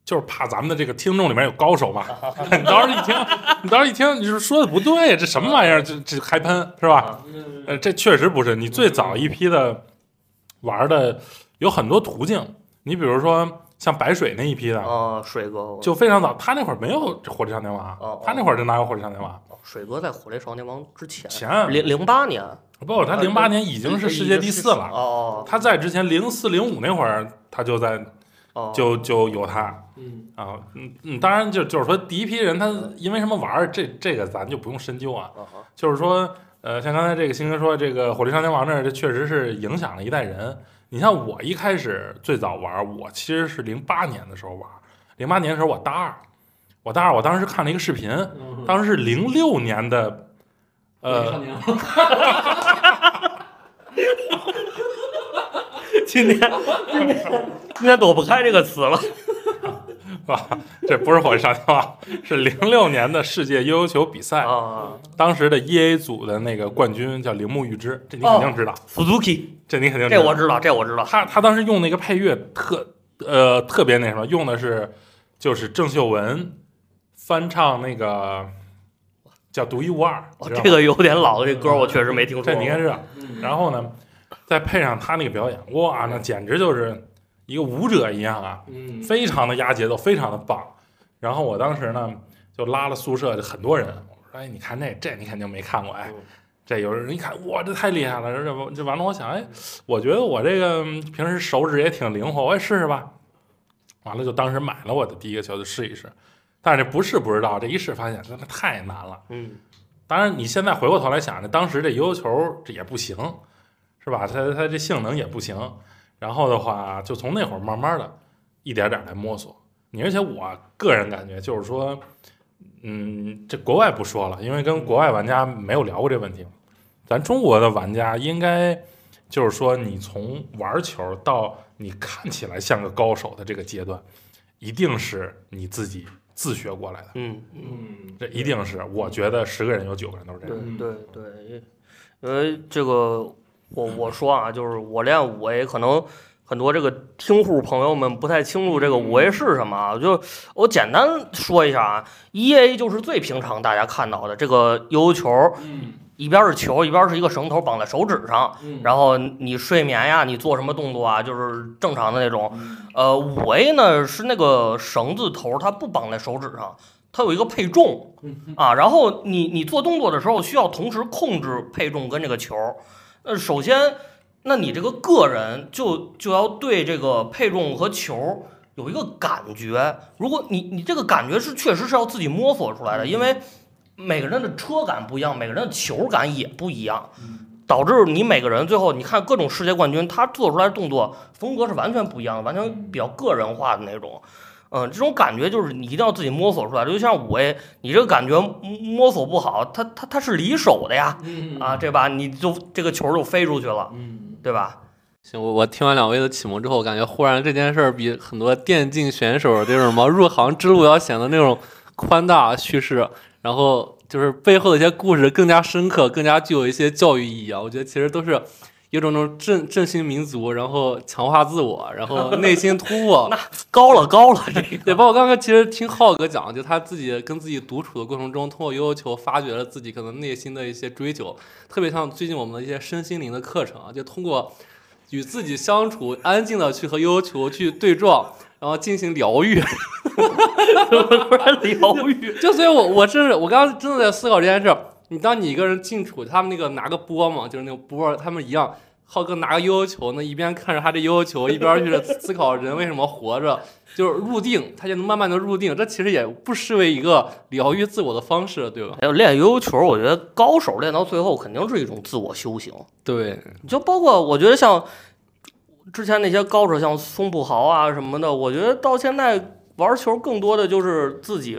就是怕咱们的这个听众里面有高手嘛，你到时候一听，你到时候一听，你是说的不对，这什么玩意儿？这这还喷是吧？啊呃，这确实不是你最早一批的玩的有很多途径，你比如说像白水那一批的，啊，水哥就非常早，他那会儿没有火力少年王哦，他那会儿就哪有火力少年王？水哥在《火力少年王》之前，前零零八年不，他零八年已经是世界第四了。哦他在之前零四零五那会儿，他就在哦，就就有他嗯。啊，嗯嗯，当然就就是说第一批人他因为什么玩儿，这这个咱就不用深究啊。啊就是说，呃，像刚才这个星哥说，这个火力少年王这儿，这确实是影响了一代人。你像我一开始最早玩儿，我其实是零八年的时候玩儿，零八年的时候我大二，我大二，我当时看了一个视频，嗯当时是零六年的，呃，今天今天今天躲不开这个词了，啊，这不是火力少年王，是零六年的世界悠悠球比赛，啊。当时的 EA 组的那个冠军叫铃木裕之，这你肯定知道，，Suzuki，这你肯定知道。这我知道，这我知道，他他当时用那个配乐特呃特别那什么，用的是就是郑秀文翻唱那个叫独一无二，这个有点老，这歌我确实没听说。过这你应该知道。然后呢，再配上他那个表演，哇，那简直就是一个舞者一样啊，嗯非常的压节奏，非常的棒。然后我当时呢就拉了宿舍就很多人，我说哎，你看那这你肯定没看过，哎嗯，这有人一看哇，这太厉害了，这这这完了，我想哎，我觉得我这个嗯平时手指也挺灵活，我也试试吧。完了就当时买了我的第一个球就试一试，但是这不试不知道，这一试发现真的太难了。嗯当然，你现在回过头来想，这当时这悠悠球这也不行，是吧？它它这性能也不行。然后的话，就从那会儿慢慢的一点点来摸索。你而且我个人感觉就是说，嗯，这国外不说了，因为跟国外玩家没有聊过这问题。咱中国的玩家应该就是说，你从玩球到你看起来像个高手的这个阶段，一定是你自己自学过来的。嗯这一定是，我觉得十个人有九个人都是这对样。对对，因为这个我我说啊，就是我练五 A 可能。很多这个听户朋友们不太清楚这个五 A 是什么啊，就我简单说一下啊，一 A 就是最平常大家看到的这个悠悠球，嗯一边是球，一边是一个绳头绑在手指上，嗯，然后你睡眠呀，你做什么动作啊，就是正常的那种。嗯呃，五 A 呢是那个绳子头，它不绑在手指上，它有一个配重啊。然后你你做动作的时候需要同时控制配重跟这个球。呃，首先，那你这个个人就就要对这个配重和球有一个感觉。如果你你这个感觉是确实是要自己摸索出来的，因为每个人的车感不一样，每个人的球感也不一样。导致你每个人最后，你看各种世界冠军，他做出来的动作风格是完全不一样的，完全比较个人化的那种。嗯，这种感觉就是你一定要自己摸索出来的。就像五 A，你这个感觉摸索不好，它它它是离手的呀，嗯啊，对吧？你就这个球就飞出去了，嗯。对吧？行，我我听完两位的启蒙之后，我感觉忽然这件事儿比很多电竞选手这种什么入行之路要显得那种宽大叙事，然后就是背后的一些故事更加深刻，更加具有一些教育意义啊。我觉得其实都是有种那种振振兴民族，然后强化自我，然后 内心突破。那高了高了，这个对，包括刚刚其实听浩哥讲，就他自己跟自己独处的过程中，通过悠悠球发掘了自己可能内心的一些追求，特别像最近我们的一些身心灵的课程啊，就通过与自己相处，安静的去和悠悠球去对撞，然后进行疗愈。突然疗愈。就所以我，我真是我刚刚真的在思考这件事儿。你当你一个人进处，他们那个拿个波嘛，就是那个波，他们一样。浩哥拿个悠悠球，那一边看着他这悠悠球，一边去思考人为什么活着，就是入定，他就能慢慢的入定。这其实也不失为一个疗愈自我的方式，对吧？还有练悠悠球，我觉得高手练到最后肯定是一种自我修行。对，就包括我觉得像之前那些高手，像松浦豪啊什么的，我觉得到现在玩球更多的就是自己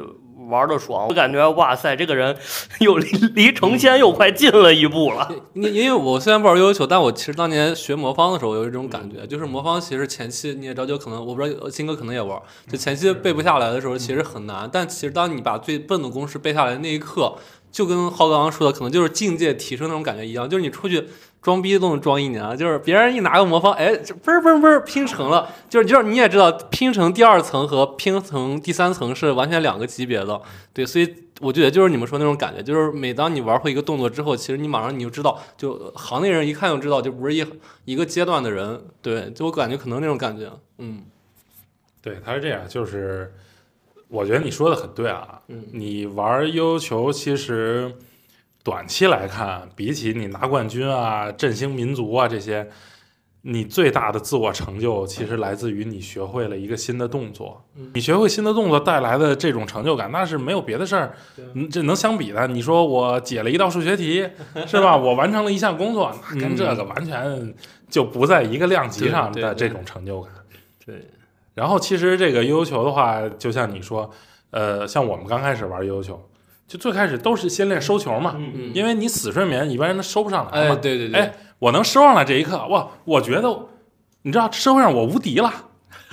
玩的爽。我感觉哇塞，这个人又离离成仙又快近了一步了。因因为我虽然不玩悠悠球，但我其实当年学魔方的时候有一种感觉，就是魔方其实前期你也知道，就可能我不知道新哥可能也玩，就前期背不下来的时候其实很难，但其实当你把最笨的公式背下来的那一刻，就跟浩刚刚说的，可能就是境界提升那种感觉一样，就是你出去装逼都能装一年，就是别人一拿个魔方，哎，就嘣嘣嘣拼成了，就是就是你也知道，拼成第二层和拼成第三层是完全两个级别的，对，所以我觉得就是你们说那种感觉，就是每当你玩会一个动作之后，其实你马上你就知道，就行内人一看就知道，就不是一一个阶段的人，对，就我感觉可能那种感觉，嗯。对，他是这样，就是我觉得你说的很对啊。嗯你玩悠悠球，其实短期来看，比起你拿冠军啊、振兴民族啊这些，你最大的自我成就其实来自于你学会了一个新的动作。嗯你学会新的动作带来的这种成就感，那是没有别的事儿这能相比的。你说我解了一道数学题，是吧？我完成了一项工作，那跟这个完全就不在一个量级上的这种成就感。对，然后其实这个悠悠球的话，就像你说，呃，像我们刚开始玩悠悠球，就最开始都是先练收球嘛，嗯，因为你死睡眠一般人都收不上来哎，嘛。对对对，哎我能收上来这一刻，哇，我觉得，你知道社会上我无敌了，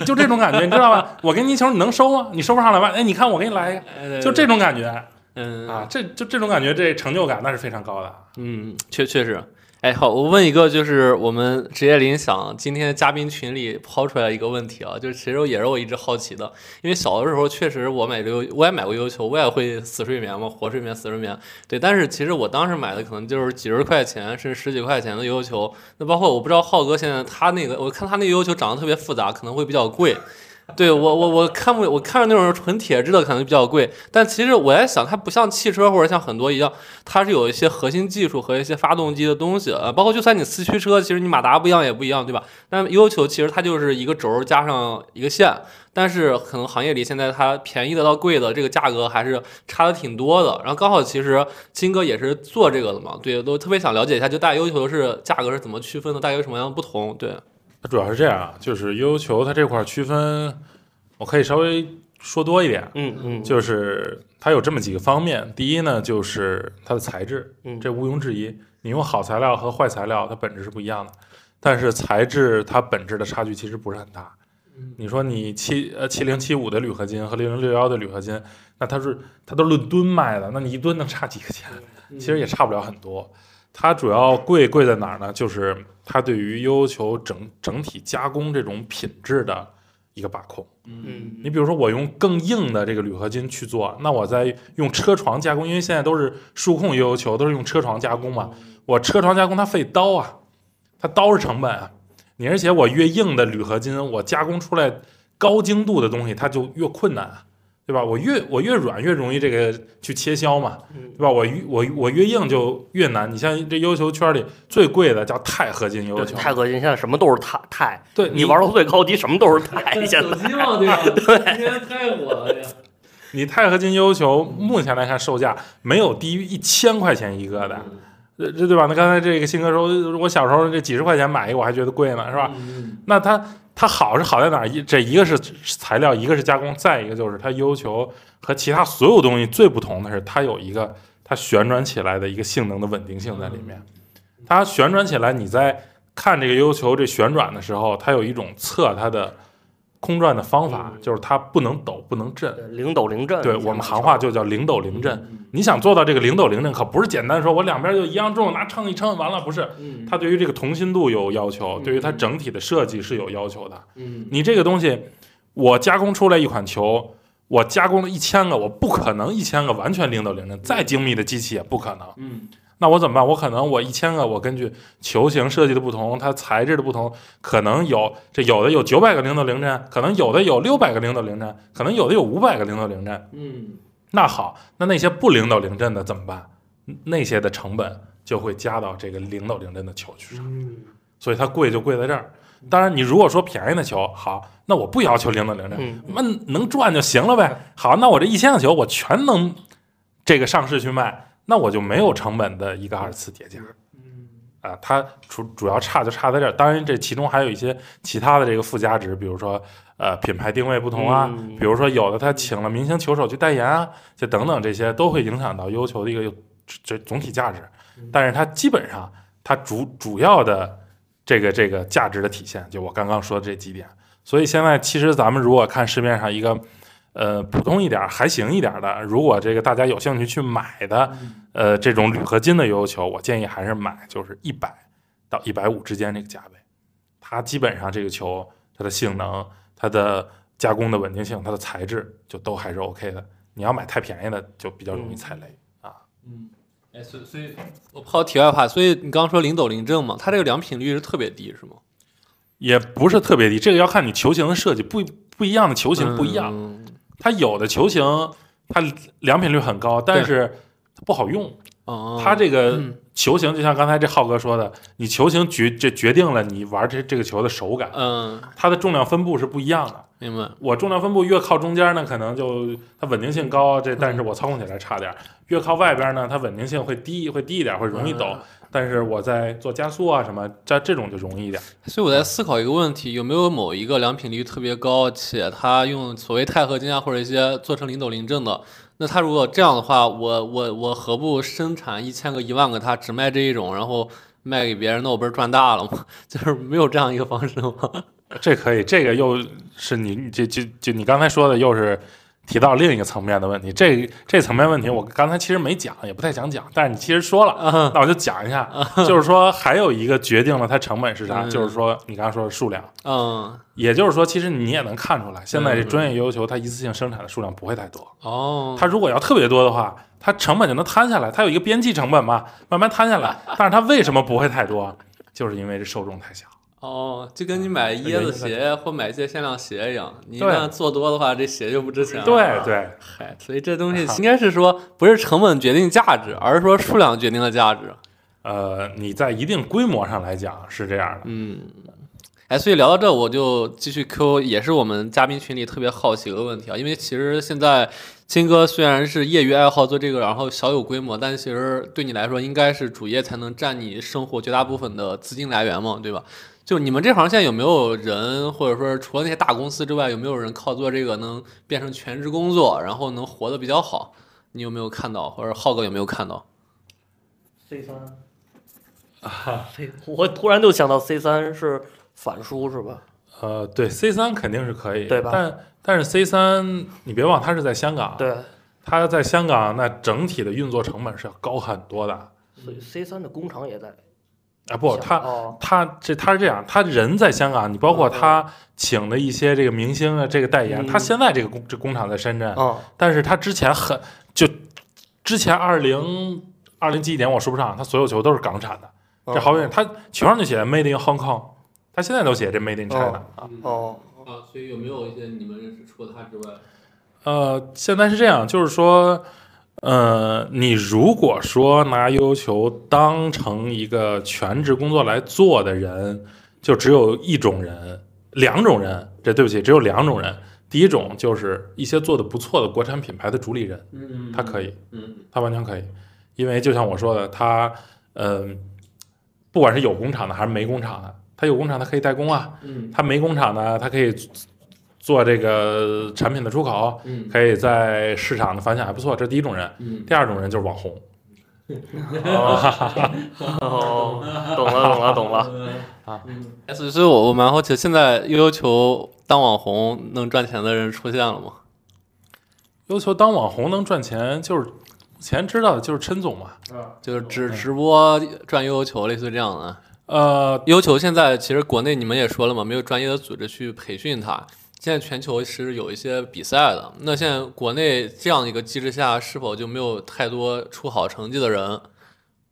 就这种感觉，你知道吧？我给你一球，你能收吗？你收不上来吧？哎，你看我给你来一个，哎就这，种感觉嗯啊，这就这种感觉，这成就感那是非常高的。嗯，确确实。哎，好，我问一个，就是我们职业联想今天嘉宾群里抛出来一个问题啊，就是其实也是我一直好奇的，因为小的时候确实我买这个，我也买过悠悠球，我也会死睡眠嘛，活睡眠、死睡眠，对，但是其实我当时买的可能就是几十块钱甚至十几块钱的悠悠球，那包括我不知道浩哥现在他那个，我看他那个悠悠球长得特别复杂，可能会比较贵。对我我我看不我看着那种纯铁质的可能比较贵，但其实我在想，它不像汽车或者像很多一样，它是有一些核心技术和一些发动机的东西，呃，包括就算你四驱车，其实你马达不一样也不一样，对吧？但悠悠球其实它就是一个轴加上一个线，但是可能行业里现在它便宜的到贵的这个价格还是差的挺多的。然后刚好其实金哥也是做这个的嘛，对，都特别想了解一下，就大悠悠球是价格是怎么区分的，大概有什么样的不同？对，它主要是这样啊，就是悠悠球它这块区分，我可以稍微说多一点，嗯嗯，就是它有这么几个方面。第一呢，就是它的材质，嗯这毋庸置疑。你用好材料和坏材料，它本质是不一样的。但是材质它本质的差距其实不是很大。你说你七呃七零七五的铝合金和零零六幺的铝合金，那它是它都论吨卖的，那你一吨能差几个钱？其实也差不了很多。它主要贵贵在哪儿呢？就是它对于悠悠球整整体加工这种品质的一个把控。嗯你比如说，我用更硬的这个铝合金去做，那我在用车床加工，因为现在都是数控悠悠球，都是用车床加工嘛。我车床加工它费刀啊，它刀是成本啊。你而且我越硬的铝合金，我加工出来高精度的东西，它就越困难啊，对吧？我越我越软越容易这个去切削嘛，嗯对吧？我越我我越硬就越难。你像这悠悠球圈里最贵的叫钛合金悠悠，球，钛合金现在什么都是钛钛，对你玩到最高级什么都是钛，现手在机嘛，对吧？天太火了，呀。你钛合金悠悠球目前来看售价没有低于一千块钱一个的，这这对吧？那刚才这个新哥说，我小时候这几十块钱买一个我还觉得贵呢，是吧？嗯那它它好是好在哪儿？一这一个是材料，一个是加工，再一个就是它悠悠球和其他所有东西最不同的是，它有一个它旋转起来的一个性能的稳定性在里面。它旋转起来，你在看这个悠悠球这旋转的时候，它有一种测它的空转的方法，嗯就是它不能抖，不能震。零抖零震，对我们行话就叫零抖零震。嗯你想做到这个零抖零震，可不是简单说我两边就一样重，拿秤一称完了，不是。嗯它对于这个同心度有要求，嗯对于它整体的设计是有要求的。嗯你这个东西，我加工出来一款球，我加工了一千个，我不可能一千个完全零抖零震，再精密的机器也不可能。嗯那我怎么办？我可能我一千个，我根据球形设计的不同，它材质的不同，可能有这有的有九百个零头零震，可能有的有六百个零头零震，可能有的有五百个零头零震。嗯那好，那那些不零抖零震的怎么办？那些的成本就会加到这个零抖零震的球去上，嗯所以它贵就贵在这儿。当然，你如果说便宜的球，好，那我不要求零抖零震，嗯，那能赚就行了呗。好，那我这一千个球我全能这个上市去卖，那我就没有成本的一个二次叠加。嗯啊，它主主要差就差在这儿，当然这其中还有一些其他的这个附加值，比如说呃品牌定位不同啊，嗯比如说有的他请了明星球手去代言啊，就等等这些都会影响到优球的一个这总体价值，但是它基本上它主主要的这个这个价值的体现，就我刚刚说的这几点，所以现在其实咱们如果看市面上一个。呃，普通一点还行一点的，如果这个大家有兴趣去买的，呃，这种铝合金的悠悠球，我建议还是买就是一百到一百五之间这个价位。它基本上这个球，它的性能、它的加工的稳定性、它的材质，就都还是 OK 的。你要买太便宜的，就比较容易踩雷啊。嗯，哎，所以所以我抛题外话，所以你刚刚说零抖零正嘛，它这个良品率是特别低，是吗？也不是特别低，这个要看你球形的设计，不不一样的球形不一样。嗯它有的球形它良品率很高，但是它不好用。哦，它这个嗯球形就像刚才这浩哥说的，你球形决这决定了你玩这这个球的手感，嗯，它的重量分布是不一样的。明白。我重量分布越靠中间呢，可能就它稳定性高，这但是我操控起来差点儿；越靠外边呢，它稳定性会低，会低一点，会容易抖。但是我在做加速啊什么，这这种就容易一点。所以我在思考一个问题：有没有某一个良品率特别高，且它用所谓钛合金啊或者一些做成零抖零震的？那他如果这样的话，我我我何不生产一千个、一万个，他只卖这一种，然后卖给别人，那我不是赚大了吗？就是没有这样一个方式吗？这可以，这个又是你这这就就你刚才说的，又是提到另一个层面的问题。这这层面问题，我刚才其实没讲，也不太想讲，但是你其实说了，啊，那我就讲一下。就是说，还有一个决定了它成本是啥，嗯就是说你刚刚说的数量。嗯，也就是说，其实你也能看出来，现在这专业悠悠球它一次性生产的数量不会太多。哦，它如果要特别多的话，它成本就能摊下来，它有一个边际成本嘛，慢慢摊下来。但是它为什么不会太多？就是因为这受众太小。哦，就跟你买椰子鞋或买一些限量鞋一样，你一对旦做多的话，这鞋就不值钱了。对对，嗨，所以这东西应该是说，不是成本决定价值，而是说数量决定了价值。呃，你在一定规模上来讲是这样的。嗯，哎，所以聊到这，我就继续 Q，也是我们嘉宾群里特别好奇的问题啊，因为其实现在金哥虽然是业余爱好做这个，然后小有规模，但其实对你来说应该是主业才能占你生活绝大部分的资金来源嘛，对吧？就你们这行现在有没有人，或者说除了那些大公司之外，有没有人靠做这个能变成全职工作，然后能活得比较好？你有没有看到，或者浩哥有没有看到？C 三啊，C，我突然就想到 C 三是反输是吧？呃，对 C 三肯定是可以，对吧但但是 C 三你别忘它是在香港，对，它在香港那整体的运作成本是要高很多的。所以 C 三的工厂也在啊不，他哦。他这他是这样，他人在香港，你包括他请的一些这个明星的这个代言，嗯。他现在这个工这工厂在深圳，啊但是他之前很就之前二零二零几几年我说不上，他所有球都是港产的，哦这好远，他球上就写 Made in Hong Kong，他现在都写这 Made in China 啊。哦。啊，所以有没有一些你们认识除了他之外？呃，现在是这样，就是说，呃，你如果说拿悠悠球当成一个全职工作来做的人，就只有一种人，两种人。这对不起，只有两种人。第一种就是一些做的不错的国产品牌的主理人，嗯他可以，嗯他完全可以，因为就像我说的，他，嗯、不管是有工厂的还是没工厂的，他有工厂他可以代工啊，嗯他没工厂呢，他可以做这个产品的出口，嗯可以在市场的反响还不错，这是第一种人。嗯第二种人就是网红，哦，懂了懂了懂了。啊，所以所以我我蛮好奇，现在悠悠球当网红能赚钱的人出现了吗？悠悠球当网红能赚钱，就是目前知道的就是陈总嘛。就是直直播赚悠悠球，类似于这样的。呃，悠悠球现在其实国内你们也说了嘛，没有专业的组织去培训它。现在全球是有一些比赛的，那现在国内这样一个机制下，是否就没有太多出好成绩的人？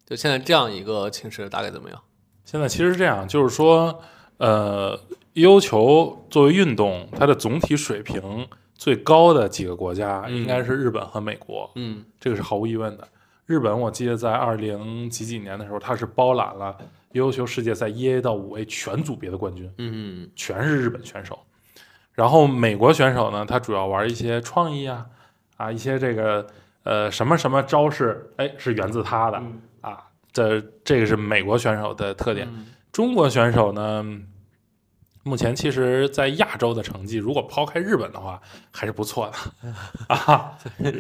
就现在这样一个情势大概怎么样？现在其实是这样，就是说，呃，优球作为运动，它的总体水平最高的几个国家嗯应该是日本和美国，嗯这个是毫无疑问的。日本我记得在二零几几年的时候，它是包揽了悠悠球世界赛一 A 到五 A 全组别的冠军。嗯全是日本选手。然后美国选手呢，他主要玩一些创意啊，啊一些这个呃什么什么招式，哎是源自他的嗯啊，这这个是美国选手的特点。嗯中国选手呢，目前其实在亚洲的成绩，如果抛开日本的话，还是不错的 啊。呃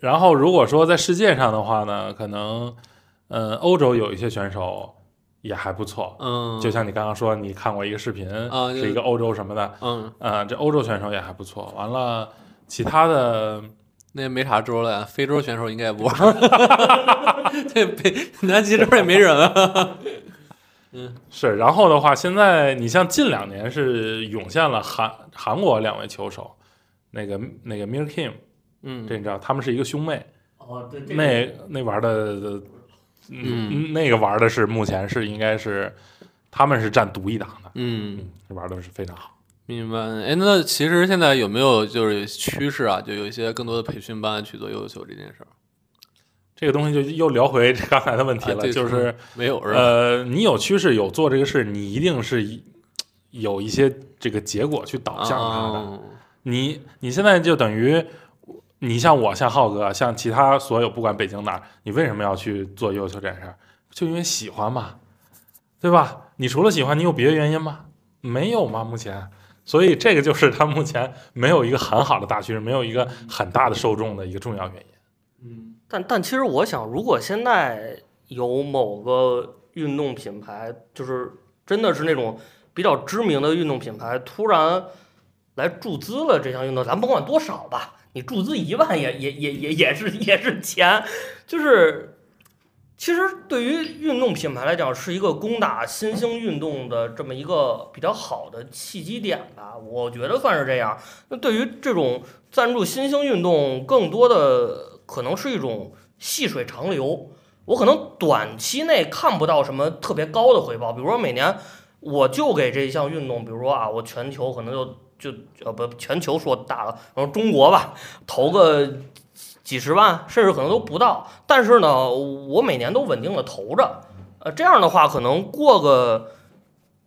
然后如果说在世界上的话呢，可能呃欧洲有一些选手也还不错，嗯，就像你刚刚说，你看过一个视频，是是一个欧洲什么的，嗯，呃，这欧洲选手也还不错。完了，其他的那也没啥州了呀，非洲选手应该也不玩。这北南极洲也没人啊。是，然后的话，现在你像近两年是涌现了韩韩国两位球手，那个那个 Mir Kim，嗯，这你知道，他们是一个兄妹，哦，对，这个那那玩的，嗯，那个玩的是目前是应该是他们是占独一档的，嗯。嗯，玩的是非常好。明白，哎，那其实现在有没有就是趋势啊？就有一些更多的培训班去做悠悠球这件事儿这个东西就又聊回刚才的问题了，啊就是没有是？呃，你有趋势有做这个事，你一定是一有一些这个结果去导向它的。啊你你现在就等于，你像我，像浩哥，像其他所有不管北京哪儿，你为什么要去做优秀这件事儿？就因为喜欢嘛，对吧？你除了喜欢，你有别的原因吗？没有吗？目前，所以这个就是他目前没有一个很好的大趋势，没有一个很大的受众的一个重要原因。嗯但但其实我想，如果现在有某个运动品牌，就是真的是那种比较知名的运动品牌，突然来注资了这项运动，咱甭管多少吧，你注资一万也也也也也是也是钱，就是其实对于运动品牌来讲，是一个攻打新兴运动的这么一个比较好的契机点吧，我觉得算是这样。那对于这种赞助新兴运动，更多的可能是一种细水长流。我可能短期内看不到什么特别高的回报，比如说每年我就给这一项运动，比如说啊，我全球可能就就呃不全球说大了，然后中国吧，投个几十万，甚至可能都不到。但是呢，我每年都稳定的投着，呃，这样的话，可能过个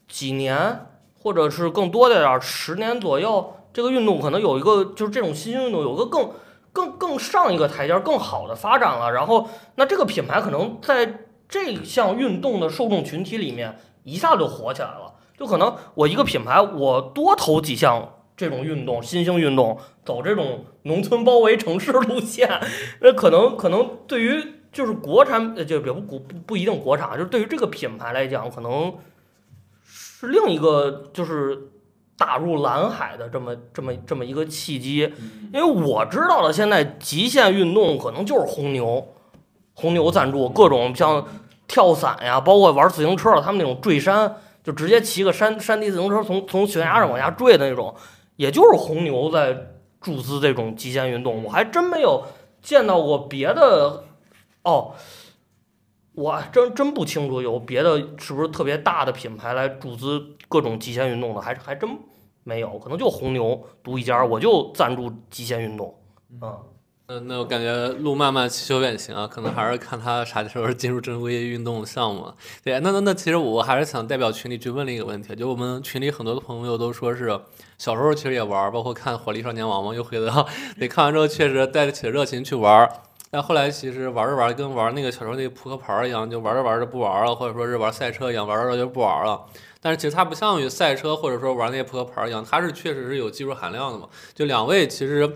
几年，或者是更多的点儿，十年左右，这个运动可能有一个就是这种新兴运动有个更更更上一个台阶、更好的发展了。然后，那这个品牌可能在这项运动的受众群体里面一下就火起来了。就可能我一个品牌，我多投几项这种运动，新兴运动，走这种农村包围城市路线，那可能可能对于就是国产，呃，就也不不不不一定国产，就是对于这个品牌来讲，可能是另一个就是打入蓝海的这么这么这么一个契机。因为我知道的，现在极限运动可能就是红牛，红牛赞助各种像跳伞呀，包括玩自行车，他们那种坠山，就直接骑个山山地自行车从从悬崖上往下坠的那种，也就是红牛在注资这种极限运动。我还真没有见到过别的哦。我真真不清楚有别的是不是特别大的品牌来注资各种极限运动的，还还真没有，可能就红牛独一家，我就赞助极限运动。嗯，那那我感觉路漫漫其修远行啊，可能还是看他啥时候进入正规运动项目。对，那那那其实我还是想代表群里去问了一个问题，就我们群里很多的朋友都说是小时候其实也玩，包括看火力少年王嘛，又回到对看完之后确实带着起热情去玩。但后来其实玩着玩着，跟玩那个小时候那个扑克牌一样，就玩着玩着不玩了，或者说是玩赛车一样，玩着玩着就不玩了。但是其实它不像于赛车或者说玩那些扑克牌一样，它是确实是有技术含量的嘛。就两位其实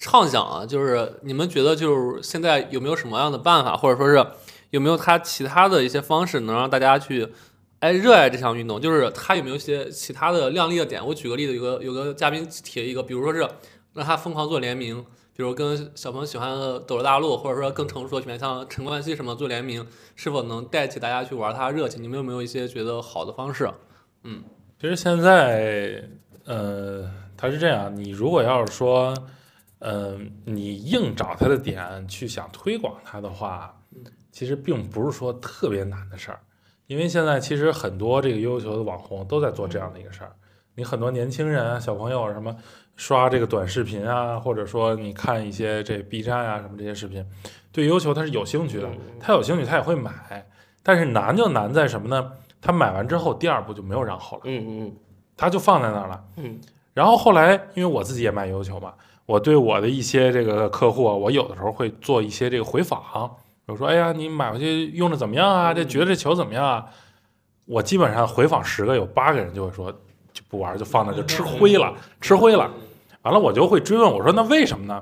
畅想啊，就是你们觉得就是现在有没有什么样的办法，或者说是有没有它其他的一些方式，能让大家去哎热爱这项运动？就是它有没有一些其他的亮丽的点？我举个例子，有个有个嘉宾提一个，比如说是让他疯狂做联名。比如跟小朋友喜欢的《斗罗大陆》，或者说更成熟的品牌，像陈冠希什么做联名，是否能带起大家去玩他的热情？你们有没有一些觉得好的方式？嗯，其实现在，呃，他是这样，你如果要是说，嗯、你硬找它的点去想推广它的话，其实并不是说特别难的事儿，因为现在其实很多这个优秀的网红都在做这样的一个事儿。你很多年轻人啊、小朋友什么刷这个短视频啊，或者说你看一些这 B 站啊什么这些视频，对优球他是有兴趣的，他有兴趣他也会买，但是难就难在什么呢？他买完之后，第二步就没有然后了。嗯嗯他就放在那儿了。嗯然后后来，因为我自己也卖油球嘛，我对我的一些这个客户啊，我有的时候会做一些这个回访，比如说，哎呀，你买回去用着怎么样啊？这觉得这球怎么样啊？我基本上回访十个，有八个人就会说就不玩，就放那就吃灰了，吃灰了。完了，我就会追问我说，那为什么呢？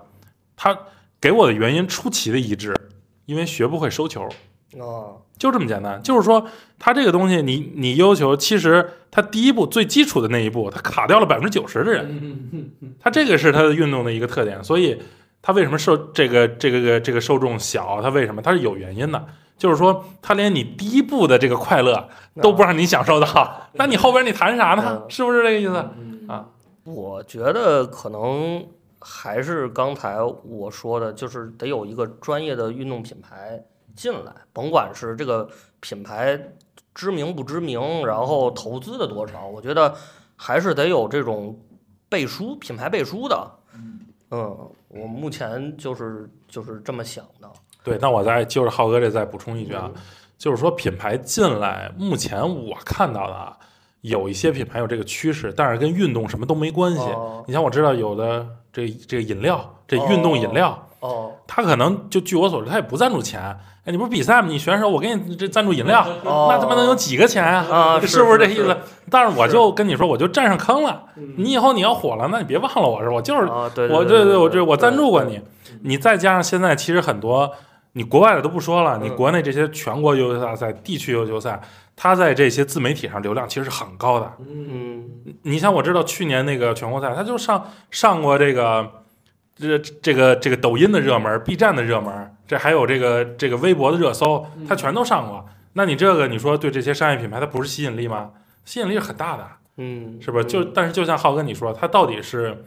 他给我的原因出奇的一致，因为学不会收球。嗯啊就这么简单，就是说，它这个东西你，你要求，其实它第一步最基础的那一步，它卡掉了百分之九十的人，它这个是它的运动的一个特点，所以它为什么受这个这个这个受众小，它为什么它是有原因的，就是说，他连你第一步的这个快乐都不让你享受到，那你后边你谈啥呢？是不是这个意思？啊，我觉得可能还是刚才我说的，就是得有一个专业的运动品牌进来，甭管是这个品牌知名不知名，然后投资的多少，我觉得还是得有这种背书、品牌背书的。嗯，我目前就是就是这么想的。对，那我再就是浩哥这再补充一句啊，就是说品牌进来，目前我看到的啊，有一些品牌有这个趋势，但是跟运动什么都没关系。哦你像我知道有的这这个饮料，这运动饮料，哦他可能就据我所知，他也不赞助钱。哎，你不是比赛吗？你选手，我给你这赞助饮料，哦，那他妈能有几个钱啊？啊，是不是这意是思？但是我就跟你说，我就占上坑了。你以后你要火了，那你别忘了我是我就是我对对我这我赞助过你，你再加上现在其实很多，你国外的都不说了，你嗯国内这些全国优秀大赛、地区优秀赛，它在这些自媒体上流量其实是很高的。嗯你像我知道去年那个全国赛，他就上上过这个这这个这个抖音的热门、B 站的热门，这还有这个这个微博的热搜，他全都上过。那你这个你说对这些商业品牌，它不是吸引力吗？吸引力是很大的。嗯，是不是？就但是就像浩哥你说，它到底是，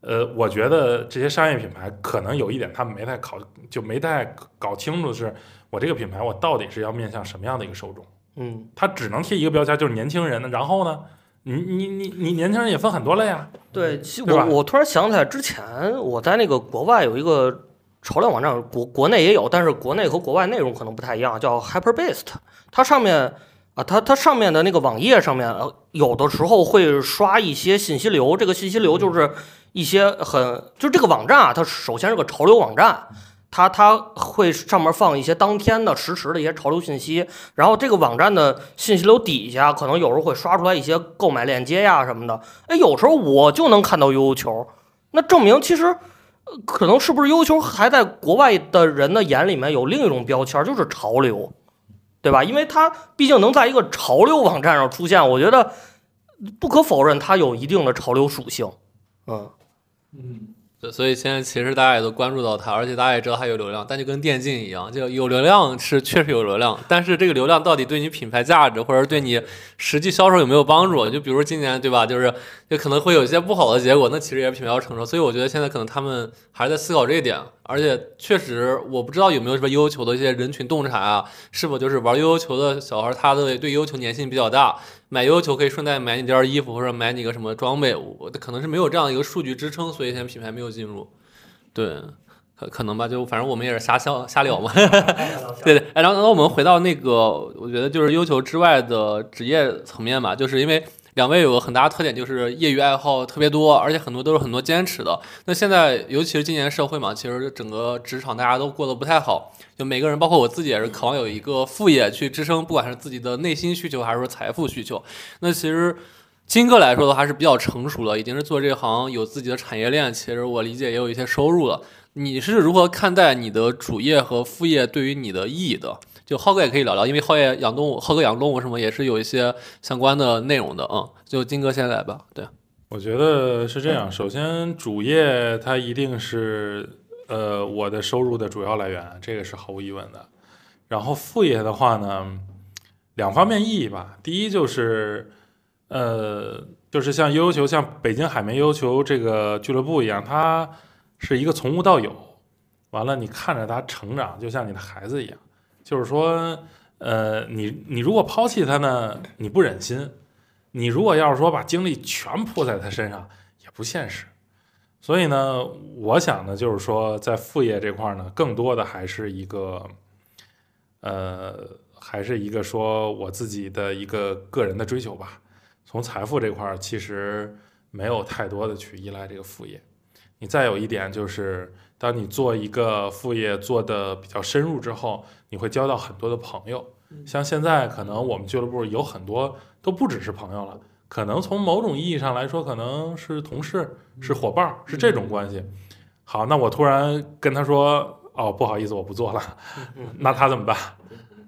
呃，我觉得这些商业品牌可能有一点他们没太考，就没太搞清楚的是，我这个品牌我到底是要面向什么样的一个受众？嗯，它只能贴一个标签，就是年轻人。然后呢，你你你你年轻人也分很多类啊。对，其实我我突然想起来，之前我在那个国外有一个潮流网站，国国内也有，但是国内和国外内容可能不太一样，叫 HyperBeast，它上面啊，它它上面的那个网页上面，呃有的时候会刷一些信息流，这个信息流就是一些很，就这个网站啊，它首先是个潮流网站。它它会上面放一些当天的实时的一些潮流信息，然后这个网站的信息流底下可能有时候会刷出来一些购买链接呀什么的。哎，有时候我就能看到悠悠球，那证明其实可能是不是悠悠球还在国外的人的眼里面有另一种标签，就是潮流，对吧？因为它毕竟能在一个潮流网站上出现，我觉得不可否认它有一定的潮流属性。嗯嗯，所以现在其实大家也都关注到它，而且大家也知道它有流量，但就跟电竞一样，就有流量是确实有流量，但是这个流量到底对你品牌价值或者对你实际销售有没有帮助？就比如今年对吧，就是就可能会有一些不好的结果，那其实也是品牌要承受。所以我觉得现在可能他们还是在思考这一点，而且确实我不知道有没有什么悠悠球的一些人群洞察啊，是否就是玩悠悠球的小孩，他的对悠悠球粘性比较大，买悠悠球可以顺带买你件衣服或者买你个什么装备，我可能是没有这样一个数据支撑，所以现在品牌没有进入。对，可可能吧，就反正我们也是瞎瞎瞎聊嘛。对对，哎，然后然后我们回到那个，我觉得就是悠球之外的职业层面吧，就是因为两位有个很大的特点，就是业余爱好特别多，而且很多都是很多坚持的。那现在尤其是今年社会嘛，其实整个职场大家都过得不太好，就每个人，包括我自己也是渴望有一个副业去支撑，不管是自己的内心需求还是说财富需求。那其实。金哥来说的话是比较成熟了，已经是做这行有自己的产业链，其实我理解也有一些收入了。你是如何看待你的主业和副业对于你的意义的？就浩哥也可以聊聊，因为浩爷养动物，浩哥养动物什么也是有一些相关的内容的。嗯，就金哥先来吧。对，我觉得是这样。首先，主业它一定是呃我的收入的主要来源，这个是毫无疑问的。然后副业的话呢，两方面意义吧。第一就是呃，就是像悠悠球，像北京海绵悠悠球这个俱乐部一样，它是一个从无到有。完了，你看着它成长，就像你的孩子一样。就是说，呃，你你如果抛弃他呢，你不忍心；你如果要是说把精力全扑在他身上，也不现实。所以呢，我想呢，就是说，在副业这块儿呢，更多的还是一个，呃，还是一个说我自己的一个个人的追求吧。从财富这块儿，其实没有太多的去依赖这个副业。你再有一点就是，当你做一个副业做的比较深入之后，你会交到很多的朋友。像现在可能我们俱乐部有很多都不只是朋友了，可能从某种意义上来说，可能是同事、是伙伴，是这种关系。好，那我突然跟他说：“哦，不好意思，我不做了。”那他怎么办？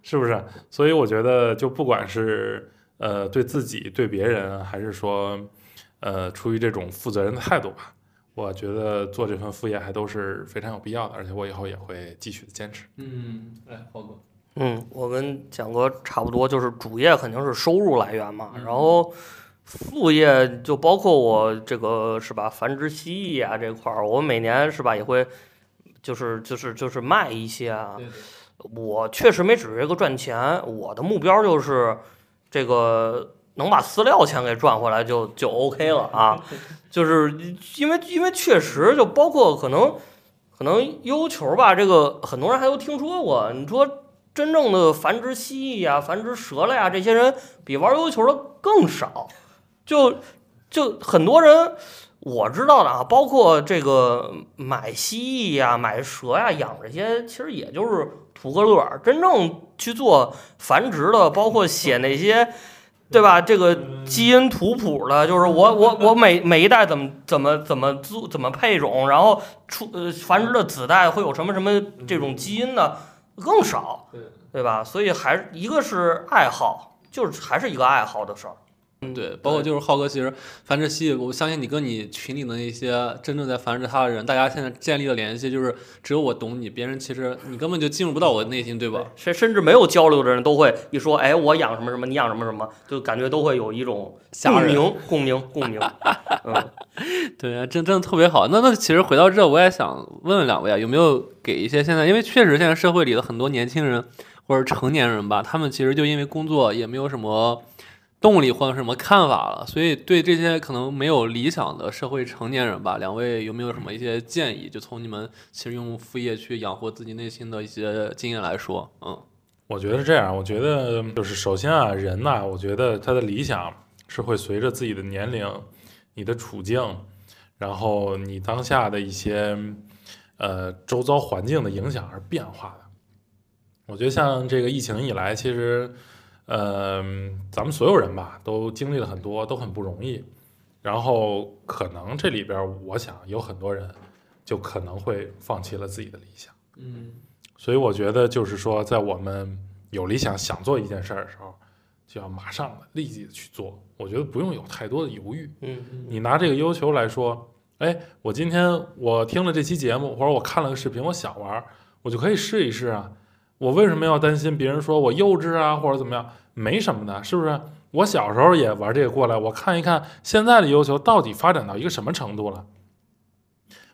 是不是？所以我觉得，就不管是呃对自己、对别人，还是说呃出于这种负责任的态度吧，我觉得做这份副业还都是非常有必要的，而且我以后也会继续的坚持。嗯，哎，浩哥，嗯，我跟蒋哥差不多，就是主业肯定是收入来源嘛，然后副业就包括我这个是吧，繁殖蜥蜴啊这块儿，我每年是吧也会就是就是就是卖一些啊。对对我确实没指着这个赚钱，我的目标就是这个能把饲料钱给赚回来就就 OK 了啊。就是因为因为确实就包括可能可能悠球吧，这个很多人还都听说过。你说真正的繁殖蜥蜴呀、繁殖蛇了呀，这些人比玩悠球的更少。就就很多人我知道的啊，包括这个买蜥蜴呀、买蛇呀、养这些，其实也就是图个乐儿。真正去做繁殖的，包括写那些。对吧？这个基因图谱的，就是我我我每每一代怎么怎么怎么做怎么配种，然后出呃繁殖的子代会有什么什么这种基因呢更少，对对吧？所以还是一个是爱好，就是还是一个爱好的事儿。对，包括就是浩哥，其实繁殖蜥蜴，我相信你跟你群里的那些真正在繁殖它的人，大家现在建立的联系，就是只有我懂你，别人其实你根本就进入不到我的内心，对吧？甚甚至没有交流的人都会一说，哎，我养什么什么，你养什么什么，就感觉都会有一种共鸣，共鸣，共鸣。嗯，对啊，真真的特别好。那那其实回到这，我也想问问两位啊，有没有给一些现在，因为确实现在社会里的很多年轻人或者成年人吧，他们其实就因为工作也没有什么动力或者什么看法了，所以对这些可能没有理想的社会成年人吧，两位有没有什么一些建议？就从你们其实用副业去养活自己内心的一些经验来说，嗯。我觉得是这样，我觉得就是首先啊，人呐，我觉得他的理想是会随着自己的年龄、你的处境，然后你当下的一些呃周遭环境的影响而变化的。我觉得像这个疫情以来，其实呃咱们所有人吧都经历了很多，都很不容易。然后可能这里边，我想有很多人就可能会放弃了自己的理想。嗯。所以我觉得，就是说，在我们有理想、想做一件事儿的时候，就要马上的、立即的去做。我觉得不用有太多的犹豫。嗯，你拿这个要求来说，哎，我今天我听了这期节目，或者我看了个视频，我想玩，我就可以试一试啊。我为什么要担心别人说我幼稚啊，或者怎么样？没什么的，是不是？我小时候也玩这个过来，我看一看现在的优球到底发展到一个什么程度了。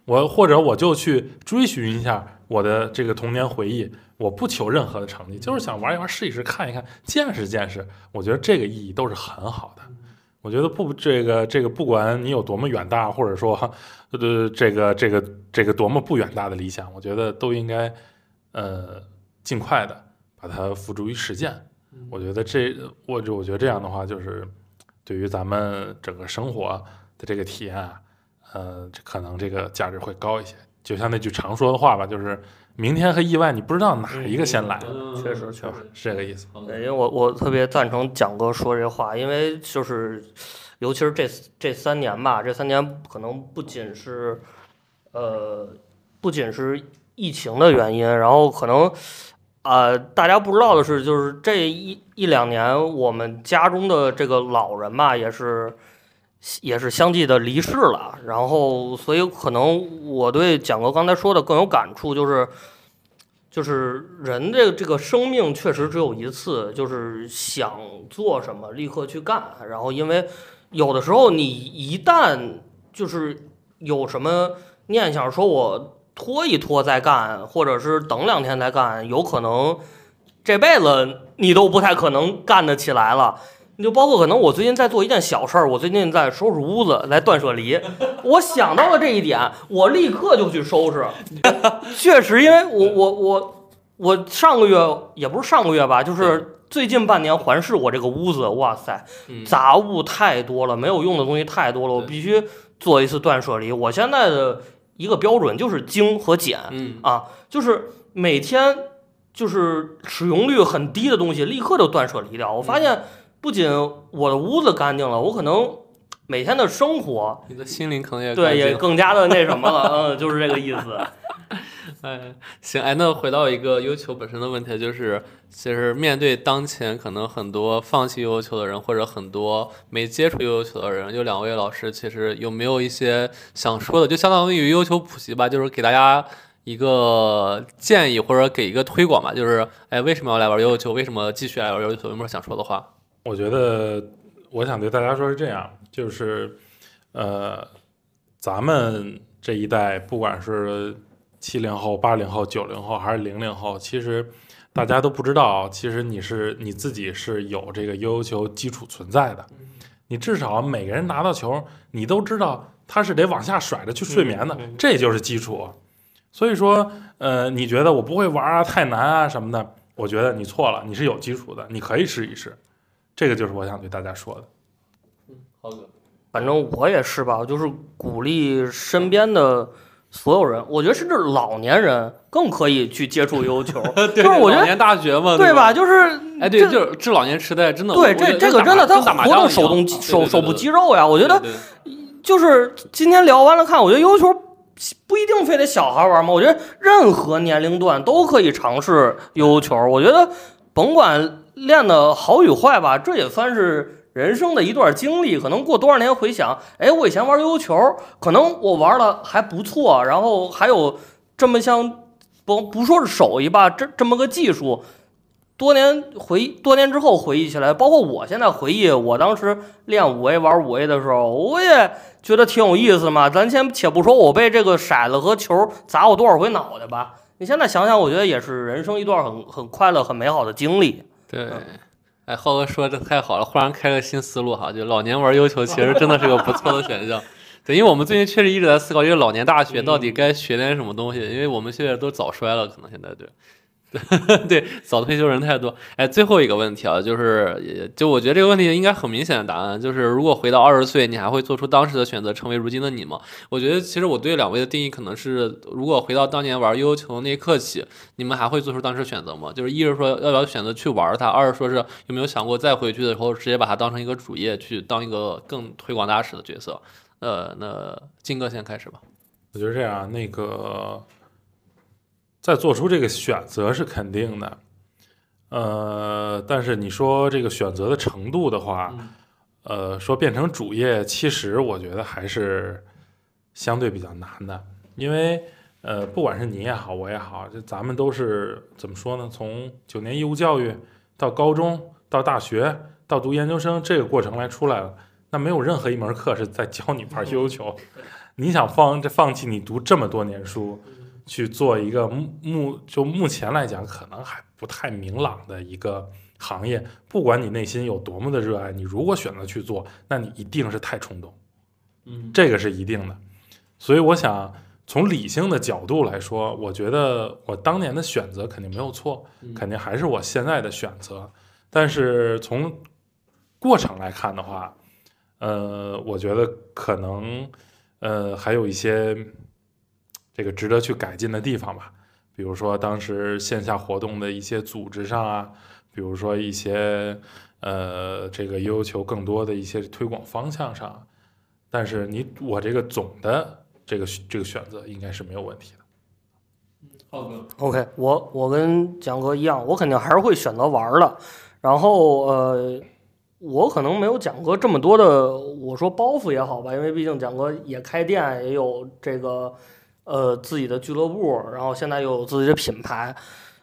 我或者我就去追寻一下。我的这个童年回忆，我不求任何的成绩，就是想玩一玩、试一试、看一看、见识见识。我觉得这个意义都是很好的。我觉得不，这个这个，不管你有多么远大，或者说，呃，这个这个这个多么不远大的理想，我觉得都应该，呃，尽快的把它付诸于实践。我觉得这，我就我觉得这样的话，就是对于咱们整个生活的这个体验啊，呃，可能这个价值会高一些。就像那句常说的话吧，就是明天和意外，你不知道哪一个先来。确实，确实是这个意思。对，因为我我特别赞成蒋哥说这话，因为就是，尤其是这这三年吧，这三年可能不仅是，呃，不仅是疫情的原因，然后可能，呃，大家不知道的是，就是这一一两年，我们家中的这个老人吧，也是。也是相继的离世了，然后所以可能我对蒋哥刚才说的更有感触，就是就是人的这个生命确实只有一次，就是想做什么立刻去干，然后因为有的时候你一旦就是有什么念想，说我拖一拖再干，或者是等两天再干，有可能这辈子你都不太可能干得起来了。你就包括可能我最近在做一件小事儿，我最近在收拾屋子，来断舍离。我想到了这一点，我立刻就去收拾。确实，因为我我我我上个月也不是上个月吧，就是最近半年环视我这个屋子，哇塞，杂物太多了，没有用的东西太多了，我必须做一次断舍离。我现在的一个标准就是精和简，啊，就是每天就是使用率很低的东西，立刻就断舍离掉。我发现。不仅我的屋子干净了，我可能每天的生活，你的心灵可能也对，也更加的那什么了，嗯，就是这个意思。哎，行，哎，那回到一个优球本身的问题，就是其实面对当前可能很多放弃优球的人，或者很多没接触优球的人，就两位老师，其实有没有一些想说的？就相当于优球普及吧，就是给大家一个建议，或者给一个推广吧，就是哎，为什么要来玩悠悠球？为什么继续来玩悠悠球？有没有想说的话？我觉得，我想对大家说是这样，就是，呃，咱们这一代，不管是七零后、八零后、九零后还是零零后，其实大家都不知道，其实你是你自己是有这个悠悠球基础存在的。你至少每个人拿到球，你都知道他是得往下甩着去睡眠的，这就是基础。所以说，呃，你觉得我不会玩啊，太难啊什么的，我觉得你错了，你是有基础的，你可以试一试。这个就是我想对大家说的。嗯，好的。反正我也是吧，就是鼓励身边的所有人，我觉得甚至老年人更可以去接触悠悠球。就是我觉得老年大学嘛，对吧？就是哎，对，就是治老年痴呆，真的。对，这这个真的，他活动手动手手部肌肉呀。我觉得就是今天聊完了看，我觉得悠悠球不一定非得小孩玩嘛。我觉得任何年龄段都可以尝试悠悠球。我觉得甭管。练的好与坏吧，这也算是人生的一段经历。可能过多少年回想，哎，我以前玩悠悠球，可能我玩的还不错，然后还有这么像不不说是手艺吧，这这么个技术。多年回多年之后回忆起来，包括我现在回忆，我当时练五 A 玩五 A 的时候，我也觉得挺有意思嘛。咱先且不说我被这个骰子和球砸过多少回脑袋吧。你现在想想，我觉得也是人生一段很很快乐、很美好的经历。对，哎，浩哥说的太好了，忽然开个新思路哈，就老年玩悠悠球其实真的是个不错的选项。对，因为我们最近确实一直在思考，这个老年大学到底该学点什么东西，因为我们现在都早衰了，可能现在对。对，早退休人太多。哎，最后一个问题啊，就是，就我觉得这个问题应该很明显的答案，就是如果回到二十岁，你还会做出当时的选择，成为如今的你吗？我觉得其实我对两位的定义可能是，如果回到当年玩悠悠球那一刻起，你们还会做出当时选择吗？就是一是说要不要选择去玩它，二是说是有没有想过再回去的时候直接把它当成一个主业去当一个更推广大使的角色？呃，那金哥先开始吧。我觉得这样，那个。在做出这个选择是肯定的，呃，但是你说这个选择的程度的话，呃，说变成主业，其实我觉得还是相对比较难的，因为呃，不管是你也好，我也好，就咱们都是怎么说呢？从九年义务教育到高中到大学到读研究生这个过程来出来了，那没有任何一门课是在教你玩悠悠球，你想放这放弃你读这么多年书。去做一个目目就目前来讲可能还不太明朗的一个行业，不管你内心有多么的热爱，你如果选择去做，那你一定是太冲动，嗯，这个是一定的。所以我想从理性的角度来说，我觉得我当年的选择肯定没有错，肯定还是我现在的选择。但是从过程来看的话，呃，我觉得可能呃还有一些。这个值得去改进的地方吧，比如说当时线下活动的一些组织上啊，比如说一些呃这个要求更多的一些推广方向上，但是你我这个总的这个这个选择应该是没有问题的。浩哥，OK，我我跟蒋哥一样，我肯定还是会选择玩的。然后呃，我可能没有蒋哥这么多的，我说包袱也好吧，因为毕竟蒋哥也开店，也有这个。呃，自己的俱乐部，然后现在又有自己的品牌，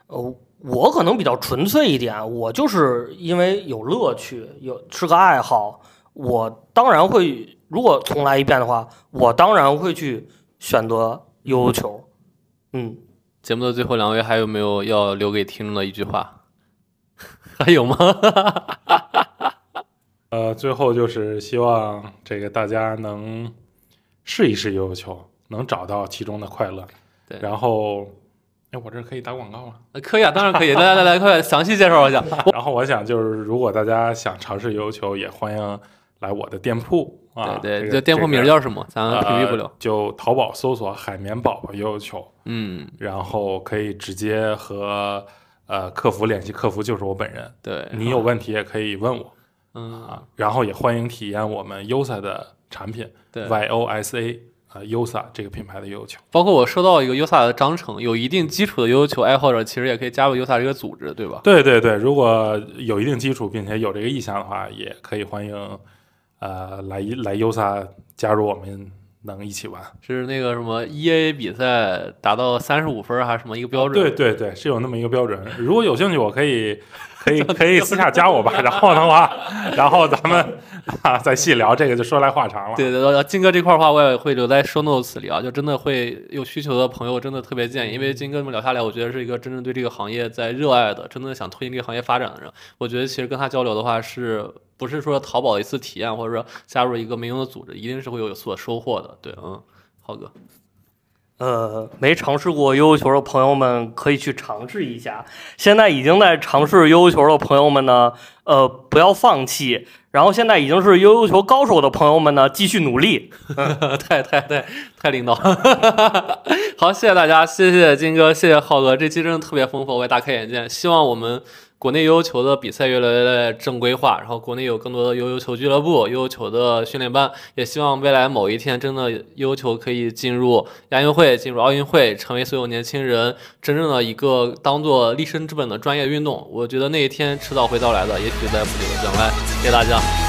呃，我可能比较纯粹一点，我就是因为有乐趣，有是个爱好，我当然会，如果重来一遍的话，我当然会去选择悠悠球。嗯，节目的最后两位还有没有要留给听众的一句话？还有吗？呃，最后就是希望这个大家能试一试悠悠球。能找到其中的快乐，对。然后，哎，我这可以打广告吗？可以啊，当然可以。来来来，快详细介绍一下。然后我想就是，如果大家想尝试悠悠球，也欢迎来我的店铺啊。对对，这店铺名叫什么？咱屏蔽不了。就淘宝搜索“海绵宝宝悠悠球”。嗯。然后可以直接和呃客服联系，客服就是我本人。对。你有问题也可以问我。嗯。啊，然后也欢迎体验我们 Yosa 的产品。对。Y O S A。啊，Usa 这个品牌的悠悠球，包括我收到一个 Usa 的章程，有一定基础的悠悠球爱好者，其实也可以加入 Usa 这个组织，对吧？对对对，如果有一定基础并且有这个意向的话，也可以欢迎，呃，来来 Usa 加入我们。能一起玩是那个什么 E A 比赛达到三十五分还是什么一个标准？对对对，是有那么一个标准。如果有兴趣，我可以可以 可以私下加我吧。然后的话，然后咱们 啊再细聊这个，就说来话长了。对对对，金哥这块的话，我也会留在 show notes 里啊。就真的会有需求的朋友，真的特别建议，因为金哥这么聊下来，我觉得是一个真正对这个行业在热爱的，真的想推进这个行业发展的人。我觉得其实跟他交流的话是。不是说淘宝一次体验，或者说加入一个民营的组织，一定是会有所收获的。对，嗯，浩哥，呃，没尝试过悠悠球的朋友们可以去尝试一下。现在已经在尝试悠悠球的朋友们呢，呃，不要放弃。然后现在已经是悠悠球高手的朋友们呢，继续努力。太太太太领导，好，谢谢大家，谢谢金哥，谢谢浩哥，这期真的特别丰富，我也大开眼界。希望我们。国内悠悠球的比赛越来越正规化，然后国内有更多的悠悠球俱乐部、悠悠球的训练班，也希望未来某一天真的悠悠球可以进入亚运会、进入奥运会，成为所有年轻人真正的一个当做立身之本的专业运动。我觉得那一天迟早会到来的，也许在不久的将来。谢谢大家。